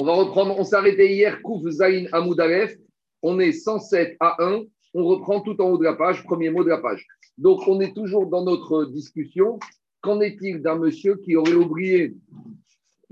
On va reprendre, on s'est arrêté hier, Kouf Zain Amoudalef. On est 107 à 1. On reprend tout en haut de la page, premier mot de la page. Donc, on est toujours dans notre discussion. Qu'en est-il d'un monsieur qui aurait oublié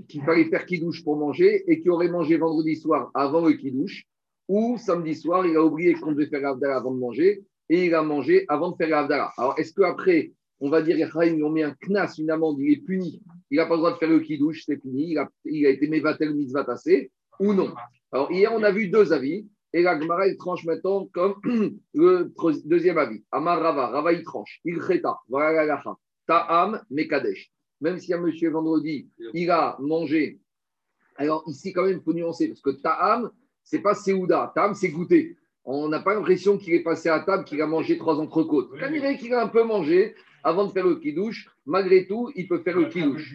qu'il fallait faire kidouche pour manger et qui aurait mangé vendredi soir avant le kidouche ou samedi soir, il a oublié qu'on devait faire l'Avdala avant de manger et il a mangé avant de faire l'Avdala. Alors, est-ce qu'après, on va dire, ils ont mis un knas, une amende, il est puni, il n'a pas le droit de faire le kidouche, c'est fini, il a, il a été mevatel mitzvah tassé ou non Alors, hier, on a vu deux avis. Et la Gemara, il tranche maintenant comme le deuxième avis. Amar Rava, Rava, il tranche. Il cheta, voilà la Ta'am, Mekadesh. Même si un monsieur vendredi, il a mangé. Alors ici, quand même, il faut nuancer, parce que Ta'am, c'est pas Seouda. Ta'am, c'est goûter. On n'a pas l'impression qu'il est passé à table, qu'il a mangé trois entrecôtes. Quand il qu'il a un peu mangé, avant de faire le kidouche, malgré tout, il peut faire le kidouche.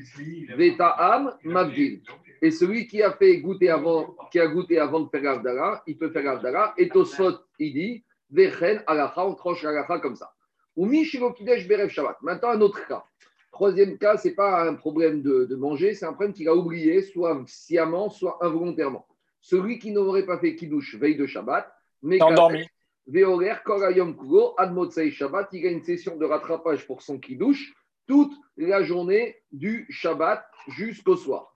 Veta'am, Mabdil. Et celui qui a fait goûter avant, qui a goûté avant de faire l'Avdara, il peut faire l'Avdara. Et Tosfot, il dit, Vechen, alacha, on tranche alacha comme ça. Ou Kidesh, Berev Shabbat. Maintenant, un autre cas. Troisième cas, ce n'est pas un problème de, manger, c'est un problème qu'il a oublié, soit sciemment, soit involontairement. Celui qui n'aurait pas fait kidouche veille de Shabbat, mais endormi. Veorer, Korayom Kugo, Admotsei Shabbat, il a une session de rattrapage pour son kidouche toute la journée du Shabbat jusqu'au soir.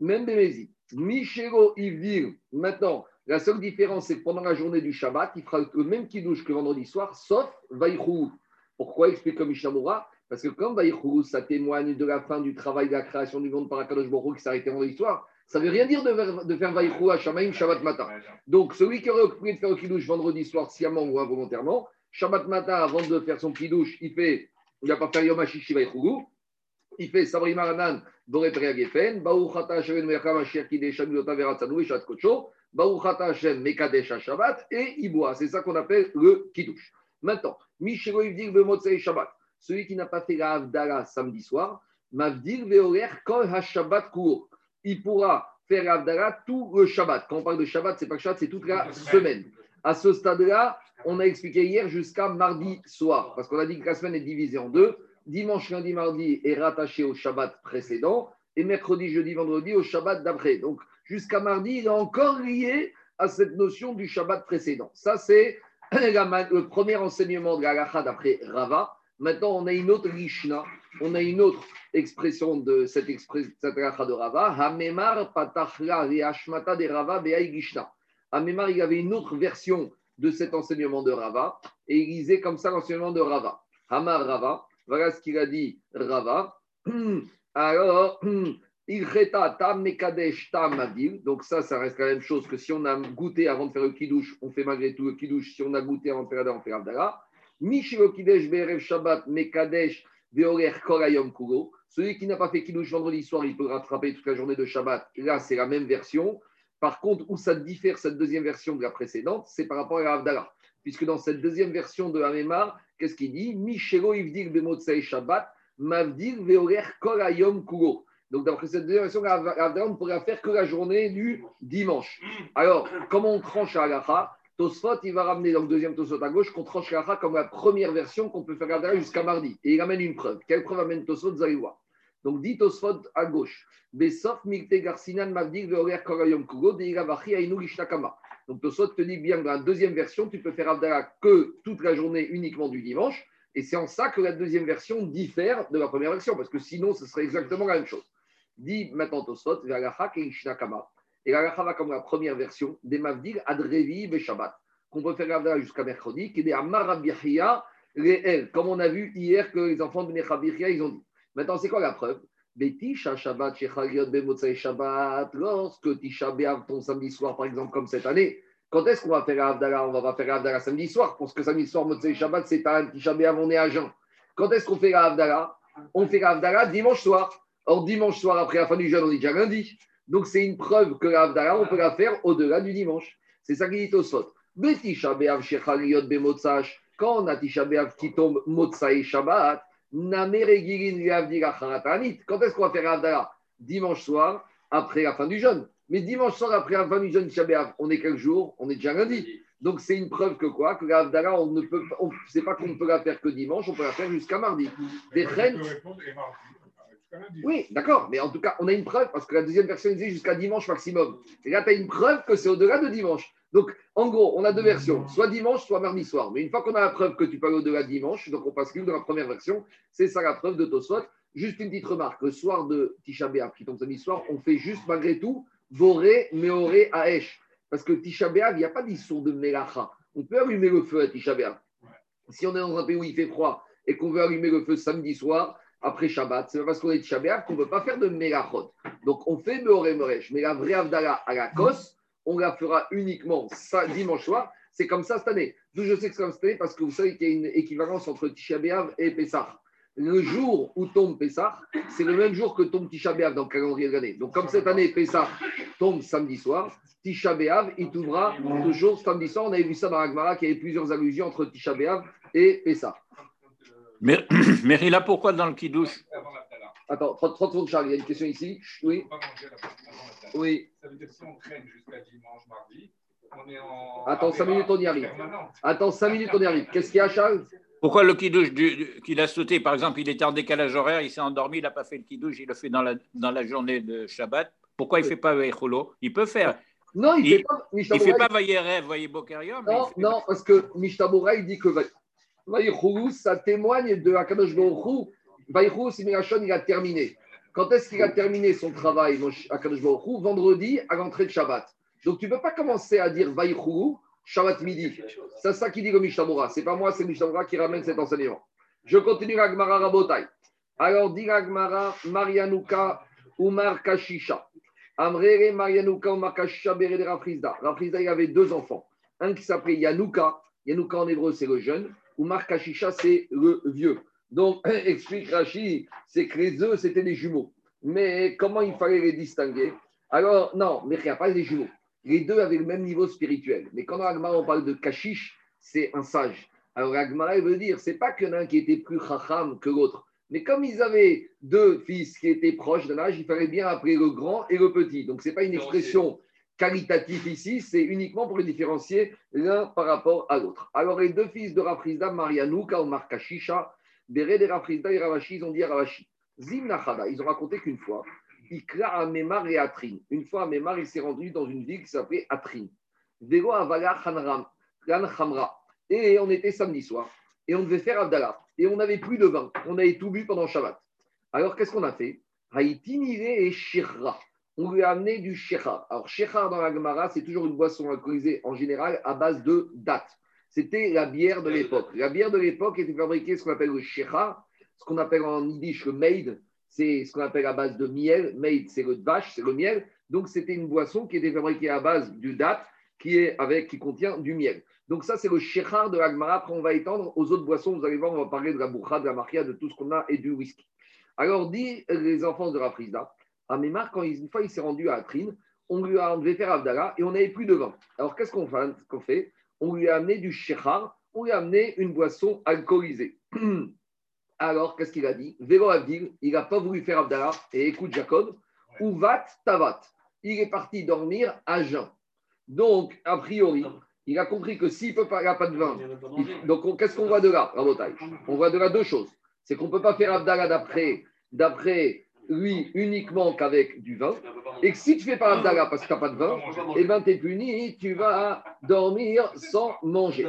Même Bémézi. Michelo Ivdir, maintenant, la seule différence, c'est que pendant la journée du Shabbat, il fera le même kidouche que vendredi soir, sauf Vaïchou. Pourquoi explique comme Mishamura? Parce que comme Vaïchou, ça témoigne de la fin du travail de la création du monde par Akadosh Baruch qui s'arrêtait vendredi soir, ça ne veut rien dire de, de faire Vaïchou à Shamaim Shabbat matin. Donc, celui qui aurait oublié de faire le kidouche vendredi soir, sciemment ou involontairement, Shabbat matin, avant de faire son kidouche, il fait, il n'a pas fait Yom HaShishi il fait Sabri Maranan, Boré Gefen, Baruchata Hashem Mecham Asher et Shat Kocho, Baruchata Hashem Mekadesh Shabbat, et il boit. C'est ça qu'on appelle le Kiddush. Maintenant, Mishelo Yvdir Bemotzei Shabbat, celui qui n'a pas fait la Avdala samedi soir, Mavdir Veorer Kol HaShabbat Kour. Il pourra faire l'Avdala tout le Shabbat. Quand on parle de Shabbat, c'est pas Shabbat, c'est toute la semaine. À ce stade-là, on a expliqué hier jusqu'à mardi soir, parce qu'on a dit que la semaine est divisée en deux dimanche, lundi, mardi est rattaché au Shabbat précédent et mercredi, jeudi, vendredi au Shabbat d'après. Donc jusqu'à mardi, il est encore lié à cette notion du Shabbat précédent. Ça, c'est le premier enseignement de la d'après Rava. Maintenant, on a une autre Lishna, on a une autre expression de cette expression de Rava. Hamemar patachla de Rava Gishna. Hamemar, il avait une autre version de cet enseignement de Rava et il lisait comme ça l'enseignement de Rava. Hamar Rava, voilà ce qu'il a dit Rava. Alors, il tam mekadesh tam Donc ça, ça reste la même chose que si on a goûté avant de faire le kidouche, on fait malgré tout le kidouche. Si on a goûté avant de faire on fait abdallah. Mishilo kidesh be'erev shabbat mekadesh. Celui qui n'a pas fait kidouche vendredi soir, il peut rattraper toute la journée de Shabbat. là, c'est la même version. Par contre, où ça diffère cette deuxième version de la précédente, c'est par rapport à l'Avdallah. Puisque dans cette deuxième version de Hamemar, Qu'est-ce qu'il dit? Michelo Ivdir Bemotsei Shabbat, Mavdir Veorer Kolayom Kugo. Donc, d'après cette version, on ne pourrait faire que la journée du dimanche. Alors, comment on tranche à Alaha Tosfot, il va ramener dans le deuxième Tosfot à gauche qu'on tranche Alaha comme la première version qu'on peut faire garder jusqu'à mardi. Et il amène une preuve. Quelle preuve amène Tosfot Vous. Donc, dit Tosfot à gauche. Donc Tosot te dit bien que dans la deuxième version, tu peux faire Abdallah que toute la journée uniquement du dimanche. Et c'est en ça que la deuxième version diffère de la première version, parce que sinon, ce serait exactement la même chose. Dit maintenant Tosot, et Ishnakama. Et la va comme la première version, des Mavdil Adrevi Shabbat, qu'on peut faire Abdallah jusqu'à mercredi, qui est des Amarabirya réel, comme on a vu hier que les enfants de Nechabirya, ils ont dit. Maintenant, c'est quoi la preuve? Betisha Shabbat, Shabbat, lorsque Tisha B'Av, ton samedi soir, par exemple, comme cette année, quand est-ce qu'on va faire Avdala On va pas faire Avdala samedi soir, parce que samedi soir, Motsei Shabbat, c'est un Tisha B'Av, on est à Jean. Quand est-ce qu'on fait Avdala On fait Avdala dimanche soir. Or, dimanche soir, après la fin du jeûne, on est déjà lundi. Donc, c'est une preuve que l'Avdala, on peut la faire au-delà du dimanche. C'est ça qu'il dit au Sot. Quand on a Tisha qui tombe Motsai Shabbat, quand est-ce qu'on va faire Avdala Dimanche soir, après la fin du jeûne. Mais dimanche soir, après la fin du jeûne, on est quel jour? On est déjà lundi. Donc c'est une preuve que quoi? Que l'Avdala, on ne peut on, c'est pas qu'on ne peut la faire que dimanche, on peut la faire jusqu'à mardi. Des Oui, d'accord, mais en tout cas, on a une preuve, parce que la deuxième version disait jusqu'à dimanche maximum. Et là, tu as une preuve que c'est au-delà de dimanche. Donc, en gros, on a deux versions, soit dimanche, soit mardi soir. Mais une fois qu'on a la preuve que tu parles au-delà de dimanche, donc on passe dans la première version, c'est ça la preuve de Tosfot. Juste une petite remarque, le soir de Tisha B'Av, qui tombe samedi soir, on fait juste malgré tout Voré, Meoré, Aesh. Parce que Tisha B'Av, il n'y a pas d'issour de Melacha. On peut allumer le feu à Tisha B'Av. Si on est dans un pays où il fait froid et qu'on veut allumer le feu samedi soir, après Shabbat, c'est parce qu'on est Tisha B'Av qu'on ne peut pas faire de Melachot. Donc on fait Meoré. Mais la vraie Avdala à la Kos, on la fera uniquement dimanche soir. C'est comme ça cette année. D'où je sais que c'est comme cette année parce que vous savez qu'il y a une équivalence entre Tisha et Pessah. Le jour où tombe Pessah, c'est le même jour que tombe Tisha B'Av dans le calendrier de l'année. Donc comme cette année, Pessah tombe samedi soir, Tisha B'Av, il tombera toujours samedi soir. On avait vu ça dans Agmara, qu'il y avait plusieurs allusions entre Tisha B'Av et Pessah. Mais, mais là, pourquoi dans le Kiddush Attends, 30, secondes, Charles, il y a une question ici. Oui. Oui. Ça veut dire si on traîne jusqu'à dimanche, mardi, on est en. Attends, 5 minutes, on y arrive. Attends, 5 minutes, on y arrive. Qu'est-ce qu'il y a, Charles? Pourquoi le kidouche qu'il a sauté? Par exemple, il était en décalage horaire, il s'est endormi, il n'a pas fait le kidouche, il le fait dans la, dans la journée de Shabbat. Pourquoi il ne fait pas Veicholo Il peut faire. Non, il ne fait pas. Il ne fait pas Vayerev, Vaye Bokarium. Non, non, parce que Mishtabura, il dit que Vayechoulou, ça témoigne de Akadosh Baruch Vayechoulou, c'est il a terminé. Quand est-ce qu'il a terminé son travail, Akadosh Baruch Vendredi, à l'entrée de Shabbat. Donc, tu ne peux pas commencer à dire Vayechoulou, Shabbat midi. C'est ça qui dit le Mishtabura. Ce n'est pas moi, c'est Mishtabura qui ramène cet enseignement. Je continue Agmara Rabotai. Alors, dit Agmara, Marianuka, Umar Kashisha. Amrere Marianuka, Umar Kashisha, Bere de Rafrizda. Rafrizda, il avait deux enfants. Un qui s'appelait Yanouka. Yanouka en hébreu, c'est le jeune. Umar Kashisha, c'est le vieux. Donc, explique Rashi, c'est que les œufs, c'était des jumeaux. Mais comment il fallait les distinguer? Alors, non, mais il n'y a pas des jumeaux. Les deux avaient le même niveau spirituel. Mais quand dans Agmara, on parle de Kashish, c'est un sage. Alors, Agmara, veut dire, c'est pas qu'il y en a un qui était plus chacham que l'autre. Mais comme ils avaient deux fils qui étaient proches d'un âge, il fallait bien appeler le grand et le petit. Donc, ce n'est pas une expression qualitative ici, c'est uniquement pour les différencier l'un par rapport à l'autre. Alors, les deux fils de Rafrizda, Marianouka ou Markashisha, Béré de Rafrizda et Ravashi, ils ont dit à Ravashi, Zim ils ont raconté qu'une fois, Ikra à Memar et Atrin. Une fois, Memar, il s'est rendu dans une ville qui s'appelait Atrin. Vego Avala Khamra. Et on était samedi soir. Et on devait faire Abdallah. Et on n'avait plus de vin. On avait tout bu pendant Shabbat. Alors, qu'est-ce qu'on a fait? Haïtinire et Shirra. On lui a amené du Shechar. Alors, Shechar dans la Gemara, c'est toujours une boisson alcoolisée en général à base de date. C'était la bière de l'époque. La bière de l'époque était fabriquée ce qu'on appelle le Shechar, ce qu'on appelle en yiddish le maid, c'est ce qu'on appelle à base de miel. Maid, c'est le vache, c'est le miel. Donc, c'était une boisson qui était fabriquée à base du date qui, est avec, qui contient du miel. Donc, ça, c'est le shechar de l'agmara. Après, on va étendre aux autres boissons. Vous allez voir, on va parler de la bourra, de la maria, de tout ce qu'on a et du whisky. Alors, dit les enfants de Rafrizda, à Mémar, quand une fois il s'est rendu à Atrine, on lui a, devait faire Abdallah et on n'avait plus de vin. Alors, qu'est-ce qu'on fait, On lui a amené du shechar, on lui a amené une boisson alcoolisée. Alors, qu'est-ce qu'il a dit? Vélo Avdil, il n'a pas voulu faire Abdallah. Et écoute, Jacob, Uvat Tavat? Il est parti dormir à jeun. Donc, a priori, il a compris que s'il peut pas, il n'a pas de vin. donc, qu'est-ce qu'on voit de là, Rabotai On voit de là deux choses. C'est qu'on ne peut pas faire Abdallah d'après lui uniquement qu'avec du vin. Et que si tu fais pas Abdallah parce que tu n'as pas de vin, eh ben, tu es puni, tu vas dormir sans manger.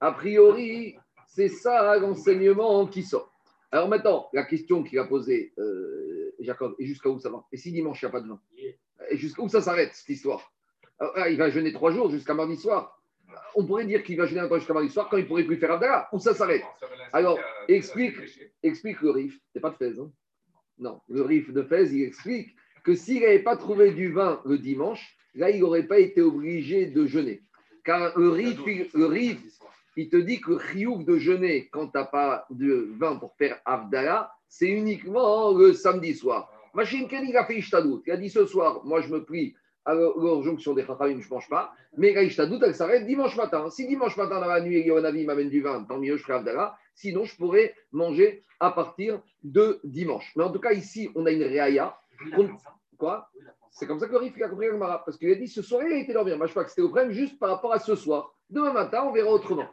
A priori, c'est ça l'enseignement qui sort. Alors maintenant, la question qu'il a posée, euh, Jacob, et jusqu'à où ça va? Et si dimanche, il n'y a pas de vin? Et jusqu'à où ça s'arrête, cette histoire? Ah, Il va jeûner trois jours jusqu'à mardi soir. On pourrait dire qu'il va jeûner jusqu'à mardi soir quand il pourrait plus faire Abdallah. Où ça s'arrête? Alors, explique, explique le RIF. C'est pas de Fès. Hein? Non, le RIF de Fès, il explique que s'il n'avait pas trouvé du vin le dimanche, là, il n'aurait pas été obligé de jeûner. Car le RIF, le RIF il te dit que le chiouk de jeûner quand tu n'as pas de vin pour faire Abdallah, c'est uniquement le samedi soir. Machine Ken, il a fait Ishtadout. Il a dit ce soir, moi je me prie à l'orjonction des Chachamim, je ne mange pas. Mais la Ishtadout, elle s'arrête dimanche matin. Si dimanche matin, dans la nuit, Yonavi m'amène du vin, tant mieux, je ferai Abdallah. Sinon, je pourrais manger à partir de dimanche. Mais en tout cas, ici, on a une réaya. Quoi C'est comme ça que Rif a compris Mara. Parce qu'il a dit ce soir, il a dormir. Moi, je crois que c'était au problème juste par rapport à ce soir. Demain matin, on verra autrement.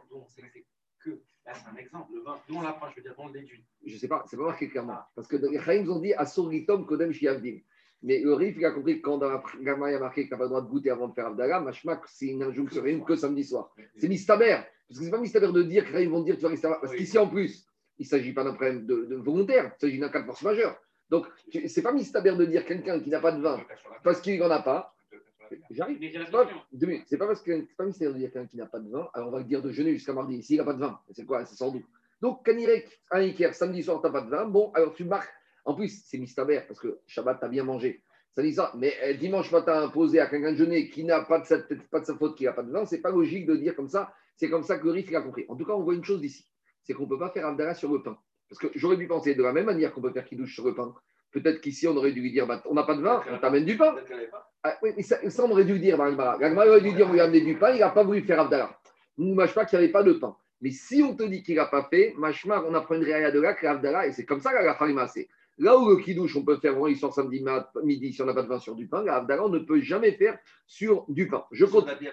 Là, c'est un exemple. Le vin, l'apprend, je veux dire, on le déduit. Je ne sais pas, c'est pas marqué clairement. Parce que les Chaim ont dit Asuritom Kodem Shiavdim. Mais le Rif, il a compris que quand dans la il y a marqué que tu n'as pas le droit de goûter avant de faire Abdallah, Mashmak, c'est une injonction que samedi soir. C'est mistaber. Parce que c'est pas mistaber de dire qu'ils vont dire tu vas rester là. Parce Oui. qu'ici, en plus, il ne s'agit pas d'un problème de, de volontaire, il s'agit d'un cas de force majeure. Donc, c'est pas mistaber de dire quelqu'un qui n'a pas de vin parce qu'il n'en a pas. J'arrive. C'est pas, parce que c'est pas mystère de dire quelqu'un qui n'a pas de vin, alors on va le dire de jeûner jusqu'à mardi. S'il n'a pas de vin, c'est quoi? C'est sans doute. Donc, Kanirek, un Iker, samedi soir, tu n'as pas de vin, bon, alors tu marques. En plus, c'est mistaber parce que Shabbat, tu as bien mangé. Ça dit ça. Mais euh, dimanche matin, imposer à quelqu'un de jeûner qui n'a pas de sa, pas de sa faute, qui n'a pas de vin, c'est pas logique de dire comme ça. C'est comme ça que le Rif a compris. En tout cas, on voit une chose d'ici c'est qu'on ne peut pas faire Abdallah sur le pain. Parce que j'aurais dû penser de la même manière qu'on peut faire Kiddush sur le pain. Peut-être qu'ici, on aurait dû lui dire bah, on n'a pas de vin, on t'amène du pain. Pas. Ah, oui, mais ça, ça, on aurait dû le dire aurait dû dire on lui a amené du pain, il n'a pas voulu faire Abdallah. Nous, Mashma, qu'il n'y avait pas de pain. Mais si on te dit qu'il n'a pas fait, on apprend une réa de là, que Abdallah, et c'est comme ça. Là où le kidouche, on peut faire vendredi soir, samedi mat- midi, si on n'a pas de vin sur du pain, la on ne peut jamais faire sur du pain. Je On continue.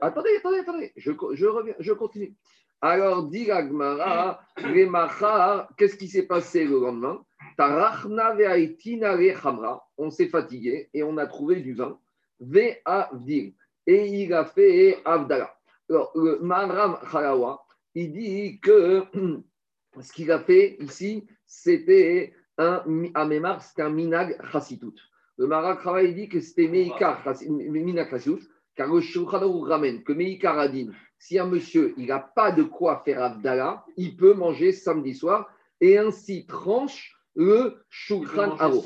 Attendez, attendez, attendez. Je, je reviens, je continue. Alors, dit Remacha, qu'est-ce qui s'est passé le lendemain? Tarachna ve'aitina rechamra. On s'est fatigué et on a trouvé du vin. Ve'avdil. Et il a fait Avdala. Alors, le Mahram Khalawa, il dit que ce qu'il a fait ici, c'était un Amémar, c'était un Minag Chassitout. Le Khalawa, il dit que c'était Meikar Minag Chassitout, car le Shulchan ramène que Meikar a dit si un monsieur il n'a pas de quoi faire Abdallah, il peut manger samedi soir et ainsi tranche le Shulchan Aruch.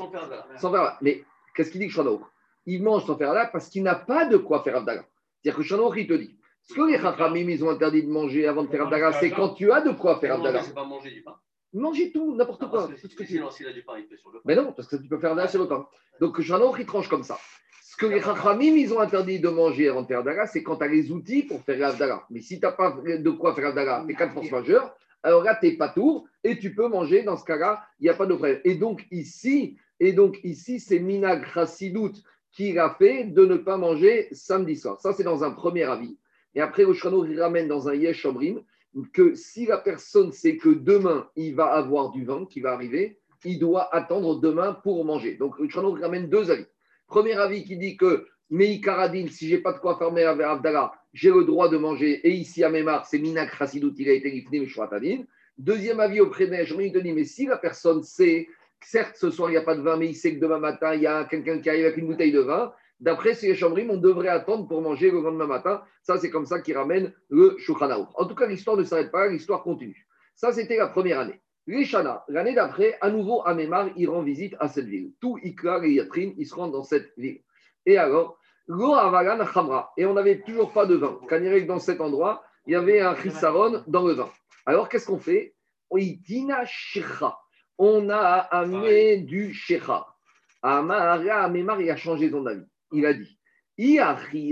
sans faire. Mais qu'est-ce qu'il dit que Shulchan Il mange sans faire Abdallah parce qu'il n'a pas de quoi faire Abdallah. C'est-à-dire que Shulchan il te dit ce que les Chachamim, ils ont interdit de manger avant de faire Abdallah, c'est quand tu as de quoi faire Abdallah. Mangez tout, n'importe Non, quoi. parce que tout ce que tu veux. Sinon, s'il a du pain, il fait sur le pain. Mais non, parce que tu peux faire Abdallah sur le pain. Donc, Aruch, il tranche comme ça. Ce que les Chachamim, ils ont interdit de manger avant de faire Abdallah, c'est quand tu as les outils pour faire Abdallah. Mais si tu n'as pas de quoi faire Abdallah, tu quatre forces majeures, alors là, tu n'es pas tour et tu peux manger. Dans ce cas-là, il n'y a pas de problème. Et donc, ici, et donc ici c'est Minag Chassidout qui a fait de ne pas manger samedi soir. Ça, c'est dans un premier avis. Et après, Aruch, il ramène dans un Yesh Omrim que si la personne sait que demain, il va avoir du vin qui va arriver, il doit attendre demain pour manger. Donc, Aruch ramène deux avis. Premier avis qui dit que Meikaradin, si j'ai pas de quoi fermer avec Abdallah, j'ai le droit de manger. Et ici à Memar, c'est Minak Chassidout, il a été. Deuxième avis auprès de il te dit, mais si la personne sait, certes ce soir il n'y a pas de vin, mais il sait que demain matin il y a quelqu'un qui arrive avec une bouteille de vin, d'après ces chambrim, on devrait attendre pour manger le lendemain matin. Ça, c'est comme ça qu'il ramène le Shulchan. En tout cas, l'histoire ne s'arrête pas, l'histoire continue. Ça, c'était la première année. Les Shana, l'année d'après, à nouveau, Amémar, il rend visite à cette ville. Tout Ikra et Yatrin, ils se rendent dans cette ville. Et alors, Lo Avalan Khamra. Et on n'avait toujours pas de vin. Quand il dans cet endroit, il y avait un chisaron dans le vin. Alors, qu'est-ce qu'on fait? Oitina Shecha. On a amené du Shecha. Amara Amémar, il a changé son avis. Il a dit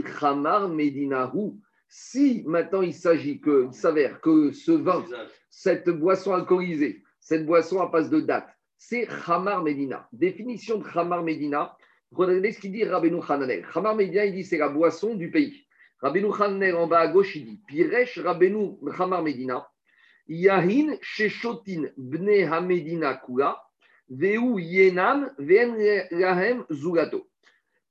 Khamar Medinahu. Si maintenant il s'agit que, il s'avère que ce vin, cette boisson alcoolisée, cette boisson à passe de date, c'est Khamar Medina. Définition de Khamar Medina, regardez ce qu'il dit Rabbeinu Hananel. Khamar Medina, il dit c'est la boisson du pays. Rabbeinu Hananel en bas à gauche, il dit Piresh Rabbeinu Khamar Medina, Yahin Sheshotin Bne Hamedina Kula, Veu Yenam Ven Lahem Zulato.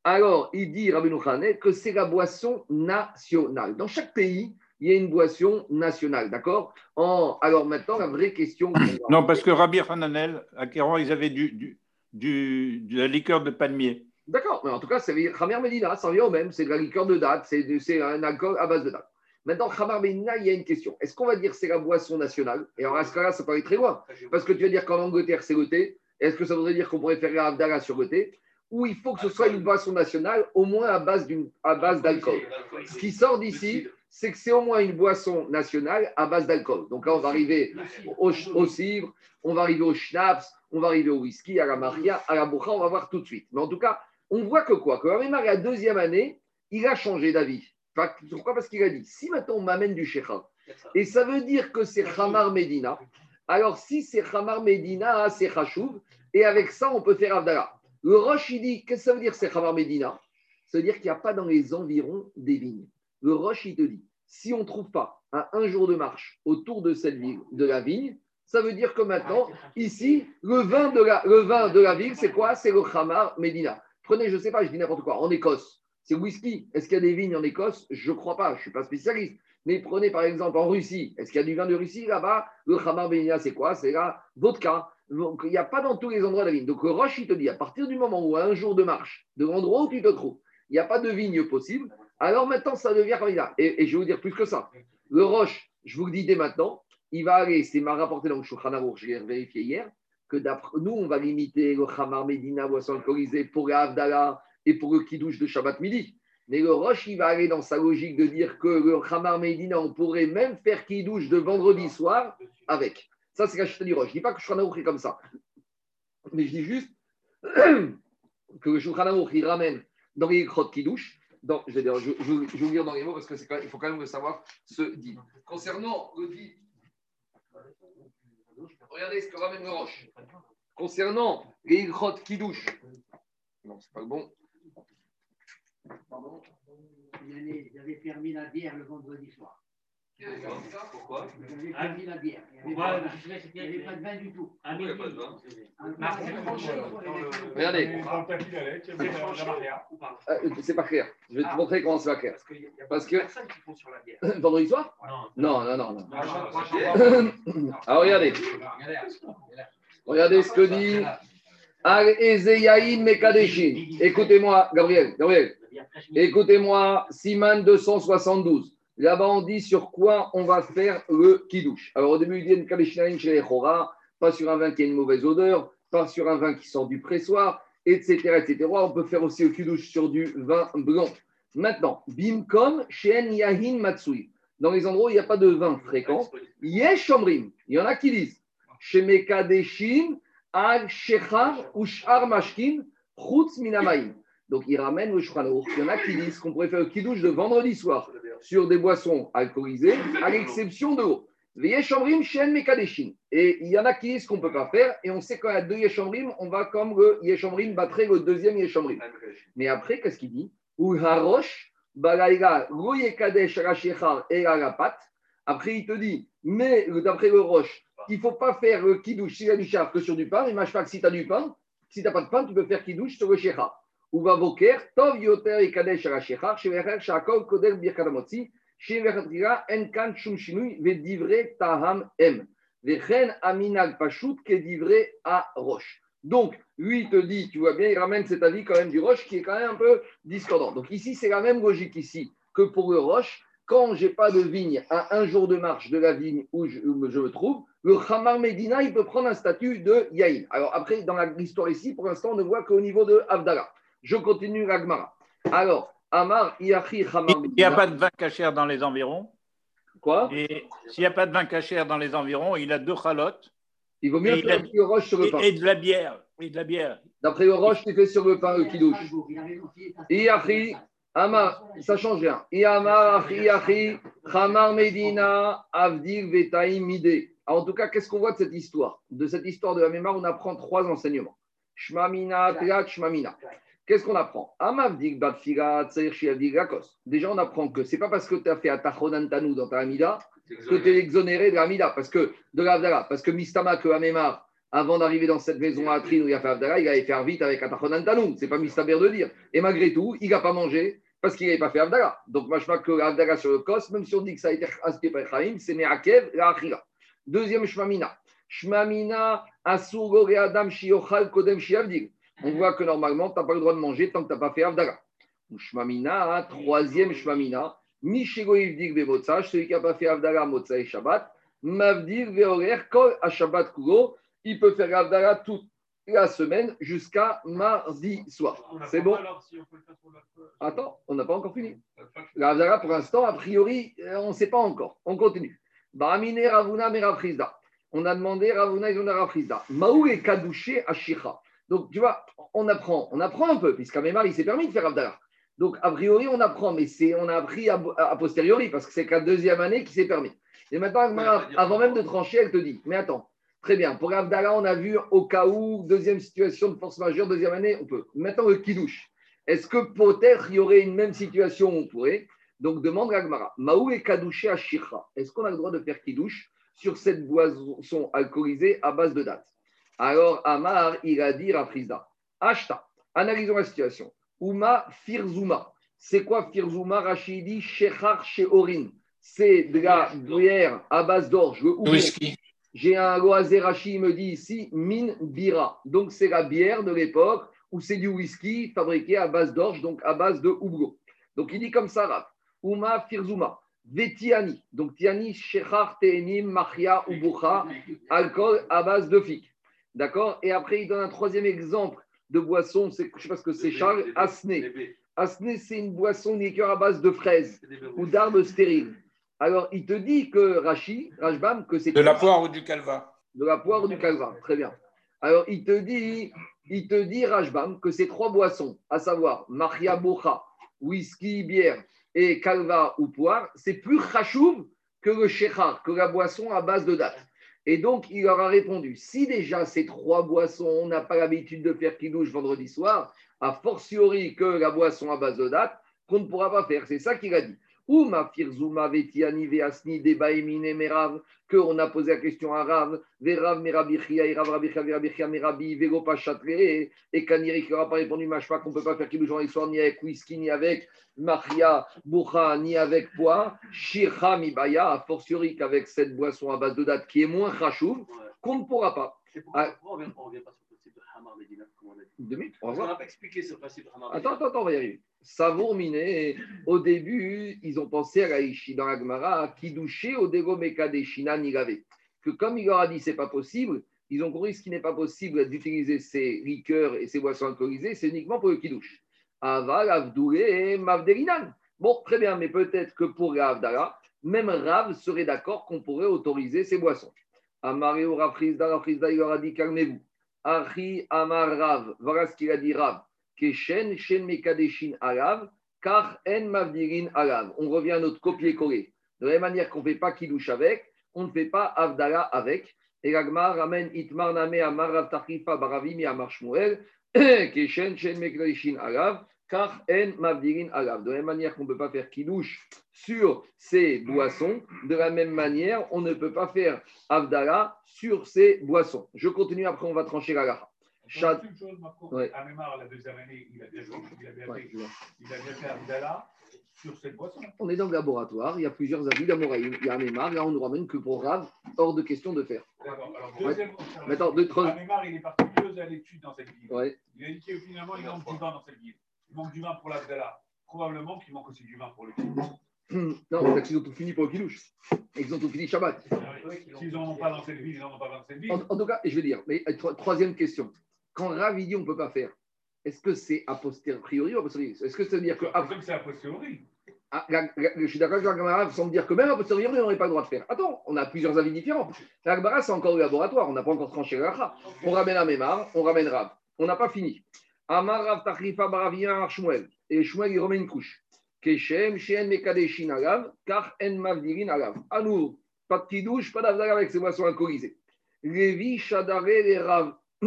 Alors, il dit Rabbeinu Hananel que c'est la boisson nationale. Dans chaque pays, il y a une boisson nationale, d'accord? En... Alors maintenant, la vraie question. Non, parce que Rabbi Hananel, à Kéran, ils avaient du, du, du- de la liqueur de palmier. D'accord, mais en tout cas, c'est Khamar Medina, ça revient au même, c'est de la liqueur de date, c'est un alcool à base de date. Maintenant, Khamar Medina, il y a une question. Est-ce qu'on va dire que c'est la boisson nationale? Et alors, à ce cas-là, ça paraît très loin. Parce que tu vas dire qu'en Angleterre, c'est le thé. Est-ce que ça voudrait dire qu'on pourrait faire la Abdallah sur le thé? Ou il faut que ce soit une boisson nationale, au moins à base d'une- à base d'alcool Ce qui sort d'ici, c'est que c'est au moins une boisson nationale à base d'alcool. Donc là, on va arriver au, au cidre, on va arriver au schnapps, on va arriver au whisky, à la maria, à la bourra, on va voir tout de suite. Mais en tout cas, on voit que quoi? Que même la deuxième année, il a changé d'avis. Enfin, pourquoi? Parce qu'il a dit, si maintenant on m'amène du Shecha, et ça veut dire que c'est Khamar Medina, alors si c'est Khamar Medina, c'est Khashouv, et avec ça, on peut faire Abdallah. Le Roche, il dit, qu'est-ce que ça veut dire c'est Khamar Medina? Ça veut dire qu'il n'y a pas dans les environs des vignes. Le Roche, il te dit, si on ne trouve pas à un jour de marche autour de cette ville, de la vigne, ça veut dire que maintenant, ici, le vin de la, le vin de la ville, c'est quoi? C'est le Khamar Medina. Prenez, je ne sais pas, je dis n'importe quoi, en Écosse, c'est whisky. Est-ce qu'il y a des vignes en Écosse? Je ne crois pas, je ne suis pas spécialiste. Mais prenez par exemple en Russie, est-ce qu'il y a du vin de Russie là-bas? Le Khamar Medina, c'est quoi? C'est la vodka. Donc, il n'y a pas dans tous les endroits de la vigne. Donc, le Roche, il te dit, à partir du moment où, un jour de marche, de l'endroit où tu te trouves, il n'y a pas de vigne possible, alors maintenant, ça devient comme ça. Et, je vais vous dire plus que ça. Le Roche, je vous le dis dès maintenant, il va aller, c'est m'a rapporté dans le Shulchan Aruch, je l'ai vérifié hier, que d'après nous, on va limiter le Khamar Medina, boisson alcoolisée, pour Havdalah et pour le Kiddush de Shabbat midi. Mais le Roche, il va aller dans sa logique de dire que le Khamar Medina, on pourrait même faire Kiddush de vendredi soir avec. Ça, c'est la chute du Roche. Je ne dis pas que Shulchan Aruch est comme ça. Mais je dis juste que le Shulchan Aruch, il ramène dans les Krot Kiddush, dans, je, vais je, vous lire dans les mots parce qu'il faut quand même le savoir ce dit. Concernant le dit, regardez ce que ramène le Roche. Concernant les Ilchot Kiddush, non, c'est pas le bon. Pardon. Il avait permis la bière le vendredi soir. Pourquoi la bière. Il n'y avait, avait pas de vin du tout. À Il n'y pas de vin. Regardez. Euh, c'est pas clair. Je vais te Ah. montrer comment c'est pas clair. Parce que- personne qui font sur la bière. Vendredi soir? Non. Non, non, non. Ah, Alors regardez, regardez ce que dit Al Ezeyaïn Mekadeshin. Écoutez-moi, Gabriel, Gabriel. Écoutez-moi, Siman 272. Là-bas, on dit sur quoi on va faire le kidouche. Alors, au début, il dit une Kadeshinaïn chez les pas sur un vin qui a une mauvaise odeur, pas sur un vin qui sort du pressoir, etc. etc. On peut faire aussi le kidouche sur du vin blanc. Maintenant, Bimkom, Shen Yahin Matsui. Dans les endroits où il n'y a pas de vin fréquent, Yesh. Il y en a qui disent Al Shechar, Ushar Mashkin, Chutz Minamaim. Donc, il ramène le Aruch. Il y en a qui disent qu'on pourrait faire le kidouche de vendredi soir sur des boissons alcoolisées, à l'exception de l'eau. Les Yeshomrim, Shen Mekadeshin. Et il y en a qui disent qu'on ne peut pas faire. Et on sait qu'à deux Yeshomrim, on va comme le Yeshomrim battrait le deuxième Yeshomrim. Mais après, qu'est-ce qu'il dit? Ou Harosh, Balaïga, Lo Yekadesh Rashechar et. Après, il te dit, mais d'après le Roche, il ne faut pas faire le kidouche s'il y a du char que sur du pain. Marche pas que si tu du pain. Si tu n'as pas de pain, tu peux faire kidouche sur le shechar. Donc, lui, il te dit, tu vois bien, il ramène cet avis quand même du roche qui est quand même un peu discordant. Donc ici, c'est la même logique ici que pour le roche. Quand j'ai pas de vigne à un jour de marche de la vigne où je, me trouve, le Khamar Medina, il peut prendre un statut de Yaïn. Alors après, dans l'histoire ici, pour l'instant, on ne voit qu'au niveau de Avdallah. Je continue la Gemara. Alors, Amar, Iachi, Khamar Il n'y a pas de vin cachère dans les environs. Quoi? Et s'il n'y a pas de vin cachère dans les environs, il a deux chalotes Il vaut mieux faire le roche sur le pain. et, et de la bière. Et de la bière. D'après le roche, tu fais sur le pain le kidouche. Iachi, Amar, ça change rien. Iamar, Iachi, Khamar Medina, Avdil, Vetaim, Mide. Alors, En tout cas, qu'est-ce qu'on voit de cette histoire? De cette histoire de la mémoire, on apprend trois enseignements. Shmamina, Triat, Shmamina. Qu'est-ce qu'on apprend? Déjà, on apprend que c'est pas parce que tu as fait Atachonantanu dans ta Amida que tu es exonéré de l'Amida, parce que de l'Avdala, parce que Mistama, que Amemar, avant d'arriver dans cette maison à Atrin où il a fait Avdala, il allait faire vite avec Atachonantanu. C'est pas Mistaber de dire. Et malgré tout, il n'a pas mangé parce qu'il n'avait pas fait Avdala. Donc, crois que l'Avdala sur le Kos, même si on dit que ça a été inspiré par Ephraim, c'est Meakev, la Achira. Deuxième Shmamina. Shmamina, Asur, Adam, Shiochal, Kodem, Shiavdik. On voit que normalement, tu n'as pas le droit de manger tant que tu n'as pas fait Avdala. Ou Shmamina, troisième Shmamina. Celui qui n'a pas fait Avdala, Motza et Shabbat. Mavdir veorer kol à Shabbat kulo. Il peut faire Avdala toute la semaine jusqu'à mardi soir. C'est bon? Attends, on n'a pas encore fini. La pour l'instant, a priori, euh, on ne sait pas encore. On continue. Baramine Ravuna Merafrizda. On a demandé Ravuna et Merafrizda. Maou et Kadouché à Shicha. Donc, tu vois, on apprend, on apprend un peu, puisqu'à Memar, il s'est permis de faire Havdalah. Donc, a priori, on apprend, mais c'est, on a appris a, a posteriori, parce que c'est qu'à deuxième année qu'il s'est permis. Et maintenant, avant même de trancher, elle te dit, mais attends, très bien, pour Havdalah, on a vu au cas où, deuxième situation de force majeure, deuxième année, on peut. Maintenant, le Kidouche. Est-ce que peut-être il y aurait une même situation où on pourrait? Donc demande Gagmara, Maou et Kadouché à Shirra. Est-ce qu'on a le droit de faire Kidouche sur cette boisson alcoolisée à base de date Alors Amar, il a dit à Frisda, Ashta, analysons la situation. Uma Firzuma. C'est quoi Firzuma Rachidi Shechar Sheorin. C'est de la bière à base d'orge. Whisky. J'ai un loisir Rachi, il me dit ici, min bira. Donc, c'est la bière de l'époque où c'est du whisky fabriqué à base d'orge, donc à base de houblon. Donc, il dit comme ça, Rav. Uma firzuma. Vetiani. Donc, tiani, shechar, te'enim, machia, ubucha. Alcool à base de fic. D'accord? Et après, il donne un troisième exemple de boisson. Je ne sais pas ce que c'est, Charles. Asné. Asné, c'est une boisson, une liqueur à base de fraises ou d'arbres stériles. Alors, il te dit que Rachi, Rajbam, que c'est De la poire ou du calva. de la poire ou du calva. Très bien. Alors, il te dit, il te dit Rajbam, que ces trois boissons, à savoir Maria Bocha, whisky, bière et calva ou poire, c'est plus chachouv que le shechar, que la boisson à base de date. Et donc, il leur a répondu si déjà ces trois boissons, on n'a pas l'habitude de faire kidouche vendredi soir, a fortiori que la boisson à base de date, qu'on ne pourra pas faire. C'est ça qu'il a dit. Ou ma firzuma vetiani veasni debaemine merav, qu'on a posé la question à Rav, Verav merabichia, et Rav rabichia, verabichia merabi, vego pachatre, et Kaniri qui n'aura pas répondu, machpa, qu'on ne peut pas faire kidouche vendredi soir, ni avec whisky, ni avec Maria, Boucha, ni avec poire, Shirha mibaya, a fortiori qu'avec cette boisson à base de date qui est moins chachouv, qu'on ne pourra pas. Et pourquoi, on ne revient pas sur Hamar Medina, comme on a dit n'a pas expliqué ce principe Hamar Attends, Medina. attends, attends, on va y arriver. Savour miné, au début, ils ont pensé à la Ishi dans la Gemara, qui douchait au Degomeka des Nigave. Que comme il leur a dit c'est pas possible, ils ont compris ce qui n'est pas possible d'utiliser ces liqueurs et ces boissons alcoolisées, c'est uniquement pour le kidouche. Aval, Avdoulé, Mavdelinan. Bon, très bien, mais peut-être que pour la Avdala, même Rav serait d'accord qu'on pourrait autoriser ces boissons. Amareo Rafrizda, Rafrizda, il leur a dit calmez-vous. Achi Amar Rav, voilà ce qu'il a dit Rav. Keshen, Shen Mekadeshin Alav, car En Mavdirin Alav. On revient à notre copier-coller. De la manière qu'on ne fait pas Kiddush avec, on ne fait pas Avdala avec. Et l'Agmar ramène Itmar Name Amar Rav Tachifa Baravimi Amar Shmuel, Keshen, Shen Mekadeshin Alav, car En Mavdirin Alav. De la même manière qu'on ne peut pas faire Kiddush sur ces boissons, de la même manière, on ne peut pas faire Avdala sur ces boissons. Je continue, après on va trancher la lacha. Chad- Une chose, Marco. Ouais. Amémar, la deuxième année, il a bien joué, il a bien Ouais, fait, je vois. il a bien fait Abdallah sur cette boisson. On est dans le laboratoire, il y a plusieurs avis d'Amoraïm. Il y a Amémar, là on nous ramène que pour Rav, hors de question de faire. D'accord. Alors, deuxième Mais attends, deux, trois- Amémar, il est parti deux à l'étude dans cette ville. Ouais. Il a dit que finalement, il du vin dans cette ville. Il manque du vin pour l'Abdallah. Probablement qu'il manque aussi du vin pour le Non, c'est qu'ils ont tout fini pour le Kiddush. Ils ont tout fini Shabbat. S'ils n'en ont pas dans cette ville, ils n'en ont pas dans cette ville. En, en tout cas, je vais dire, mais euh, tro- troisième question. Quand Rav il dit on ne peut pas faire, est-ce que c'est a posteriori ou a posteriori? Est-ce que ça veut dire que C'est a posteriori. Ah, la- la- je suis d'accord avec la Gemara, sans me dire que même a posteriori, on n'aurait pas le droit de faire. Attends, on a plusieurs avis différents. La Gemara, c'est encore le laboratoire, on n'a pas encore tranché la Racha. On ramène Amémar, on ramène Rav. On n'a pas fini. Amar Rav Tachrifa Baravien Shmuel. Et Shmuel, il remet une couche. Keshem, Shen Mekadeshin Alav, car En Mavdirin Alav. À nous, pas de kidouche, pas d'avdala avec ces boissons alcoolisées. Lévi Shadare Rav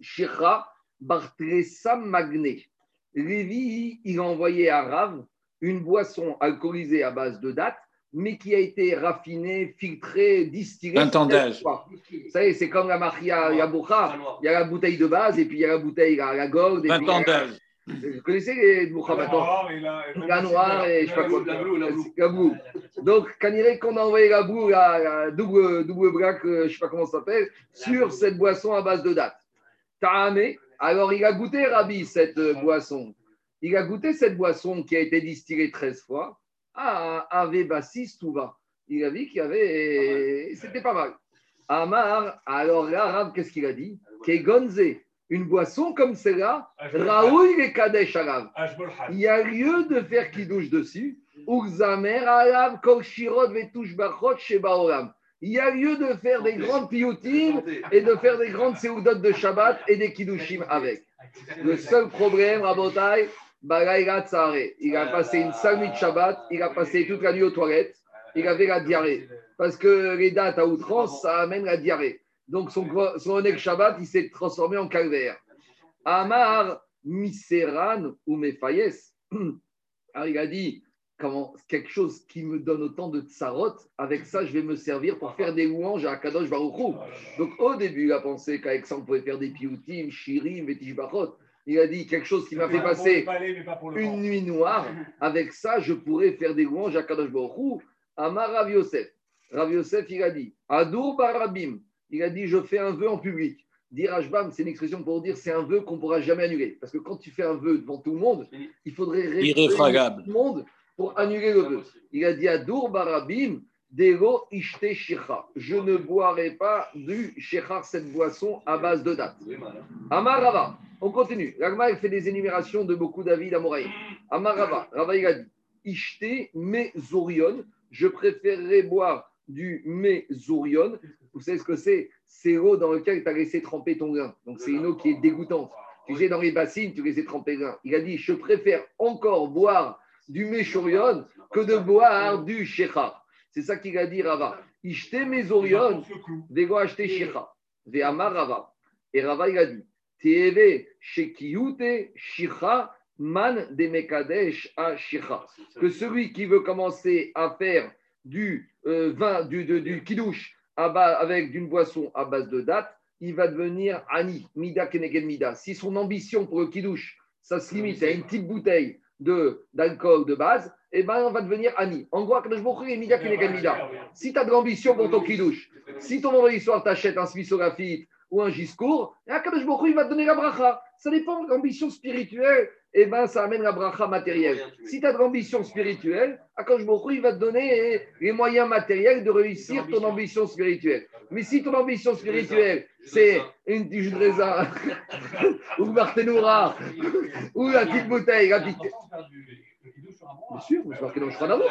Shira Bartressa Magné. Lévi, il a envoyé à Rav une boisson alcoolisée à base de date, mais qui a été raffinée, filtrée, distillée. Un temps d'âge. Vous savez, c'est comme la Maria noir. Il y a la bouteille de base et puis il y a la bouteille à la gourde. et 20 puis il y a ans la- d'âge. Vous connaissez les Boucha La maintenant noire et la- La noire et je sais pas quoi. La la. La boue. Donc, Caniré qu'on a envoyé la boue, la, la double, double black, euh, je ne sais pas comment ça s'appelle, sur cette boisson à base de date. Ta'amé, alors il a goûté, Rabbi, cette euh, boisson. Il a goûté cette boisson qui a été distillée 13 fois. Ah, Ave Bassis Touva. Il a vu qu'il y avait. C'était pas mal. Amar, alors là, Rab, qu'est-ce qu'il a dit? Kegonze, une boisson comme celle-là, Raoul et Kadesh Arav. Ashbolhan. Il y a lieu de faire kidouche dessus. Uxamer alav kol shirot vetouch bachot sheba olam. Il y a lieu de faire des grandes pioutines et de faire des grandes séoudotes de Shabbat et des kiddushim avec. Le seul problème, Rabotai. Il a passé une sale nuit de Shabbat, il a passé toute la nuit aux toilettes, il avait la diarrhée. Parce que les dates à outrance, ça amène la diarrhée. Donc son, son Shabbat, il s'est transformé en calvaire. Amar Miseran ou Mefayes. Alors il a dit comment, quelque chose qui me donne autant de tsarot, avec ça, je vais me servir pour faire des louanges à Kadosh Baruchou. Donc, au début, il a pensé qu'avec ça, on pouvait faire des pioutim, shirim, vetishbachot. Il a dit quelque chose qui m'a fait passer une nuit noire. Avec ça, je pourrais faire des louanges à Kadosh Baruchou. Amar Rav Yosef. Rav Yosef, il a dit Adour Barabim. Il a dit Je fais un vœu en public. Dire Ashbam, c'est une expression pour dire c'est un vœu qu'on ne pourra jamais annuler. Parce que quand tu fais un vœu devant tout le monde, il faudrait réunir Irréfragable. tout le monde pour annuler le vœu. Il a dit Adour Barabim, Dego Ishte Shecha. Je ne boirai pas du Shechar, cette boisson à base de date. Amar Rava, on continue. L'Agma, fait des énumérations de beaucoup d'avis d'Amoraï. Amar Rava, il a dit Ishte Mezorion, je préférerais boire du Mezorion. Vous savez ce que c'est? C'est l'eau dans laquelle tu as laissé tremper ton grain. Donc c'est une eau qui est dégoûtante. Tu sais, dans les bassines, tu laissais tremper le grain. Il a dit Je préfère encore boire du Meshorion que de boire du Shechar. C'est ça qu'il a dit Rava. Ishte Mezorion. Dego acheter Shecha. Ve Amar Rava. Et Rava, il a dit Teve Shekiyute Shicha Man de Mekadesh a Shicha. Que celui qui veut commencer à faire du euh, vin, du, du, du kidouche avec d'une boisson à base de date, il va devenir Ani, Mida Kenegel Mida. Si son ambition pour le kidouche, ça se limite à une petite bouteille d'alcool de, base, eh ben, on va devenir Ani. En gros. Si tu as de l'ambition pour ton kidouche, si ton vendredi soir t'achètes un Lafitte ou un Giscourt, Hu, il va te donner la bracha. Ça dépend de l'ambition spirituelle, et ben ça amène la bracha matérielle. Si tu as de l'ambition spirituelle, Hu, il va te donner les moyens matériels de réussir ton ambition spirituelle. Mais si ton ambition spirituelle, c'est une jus de raisin, ou Martenoura, ou la petite bouteille, la petite... Bien sûr, c'est marqué dans le Aruch.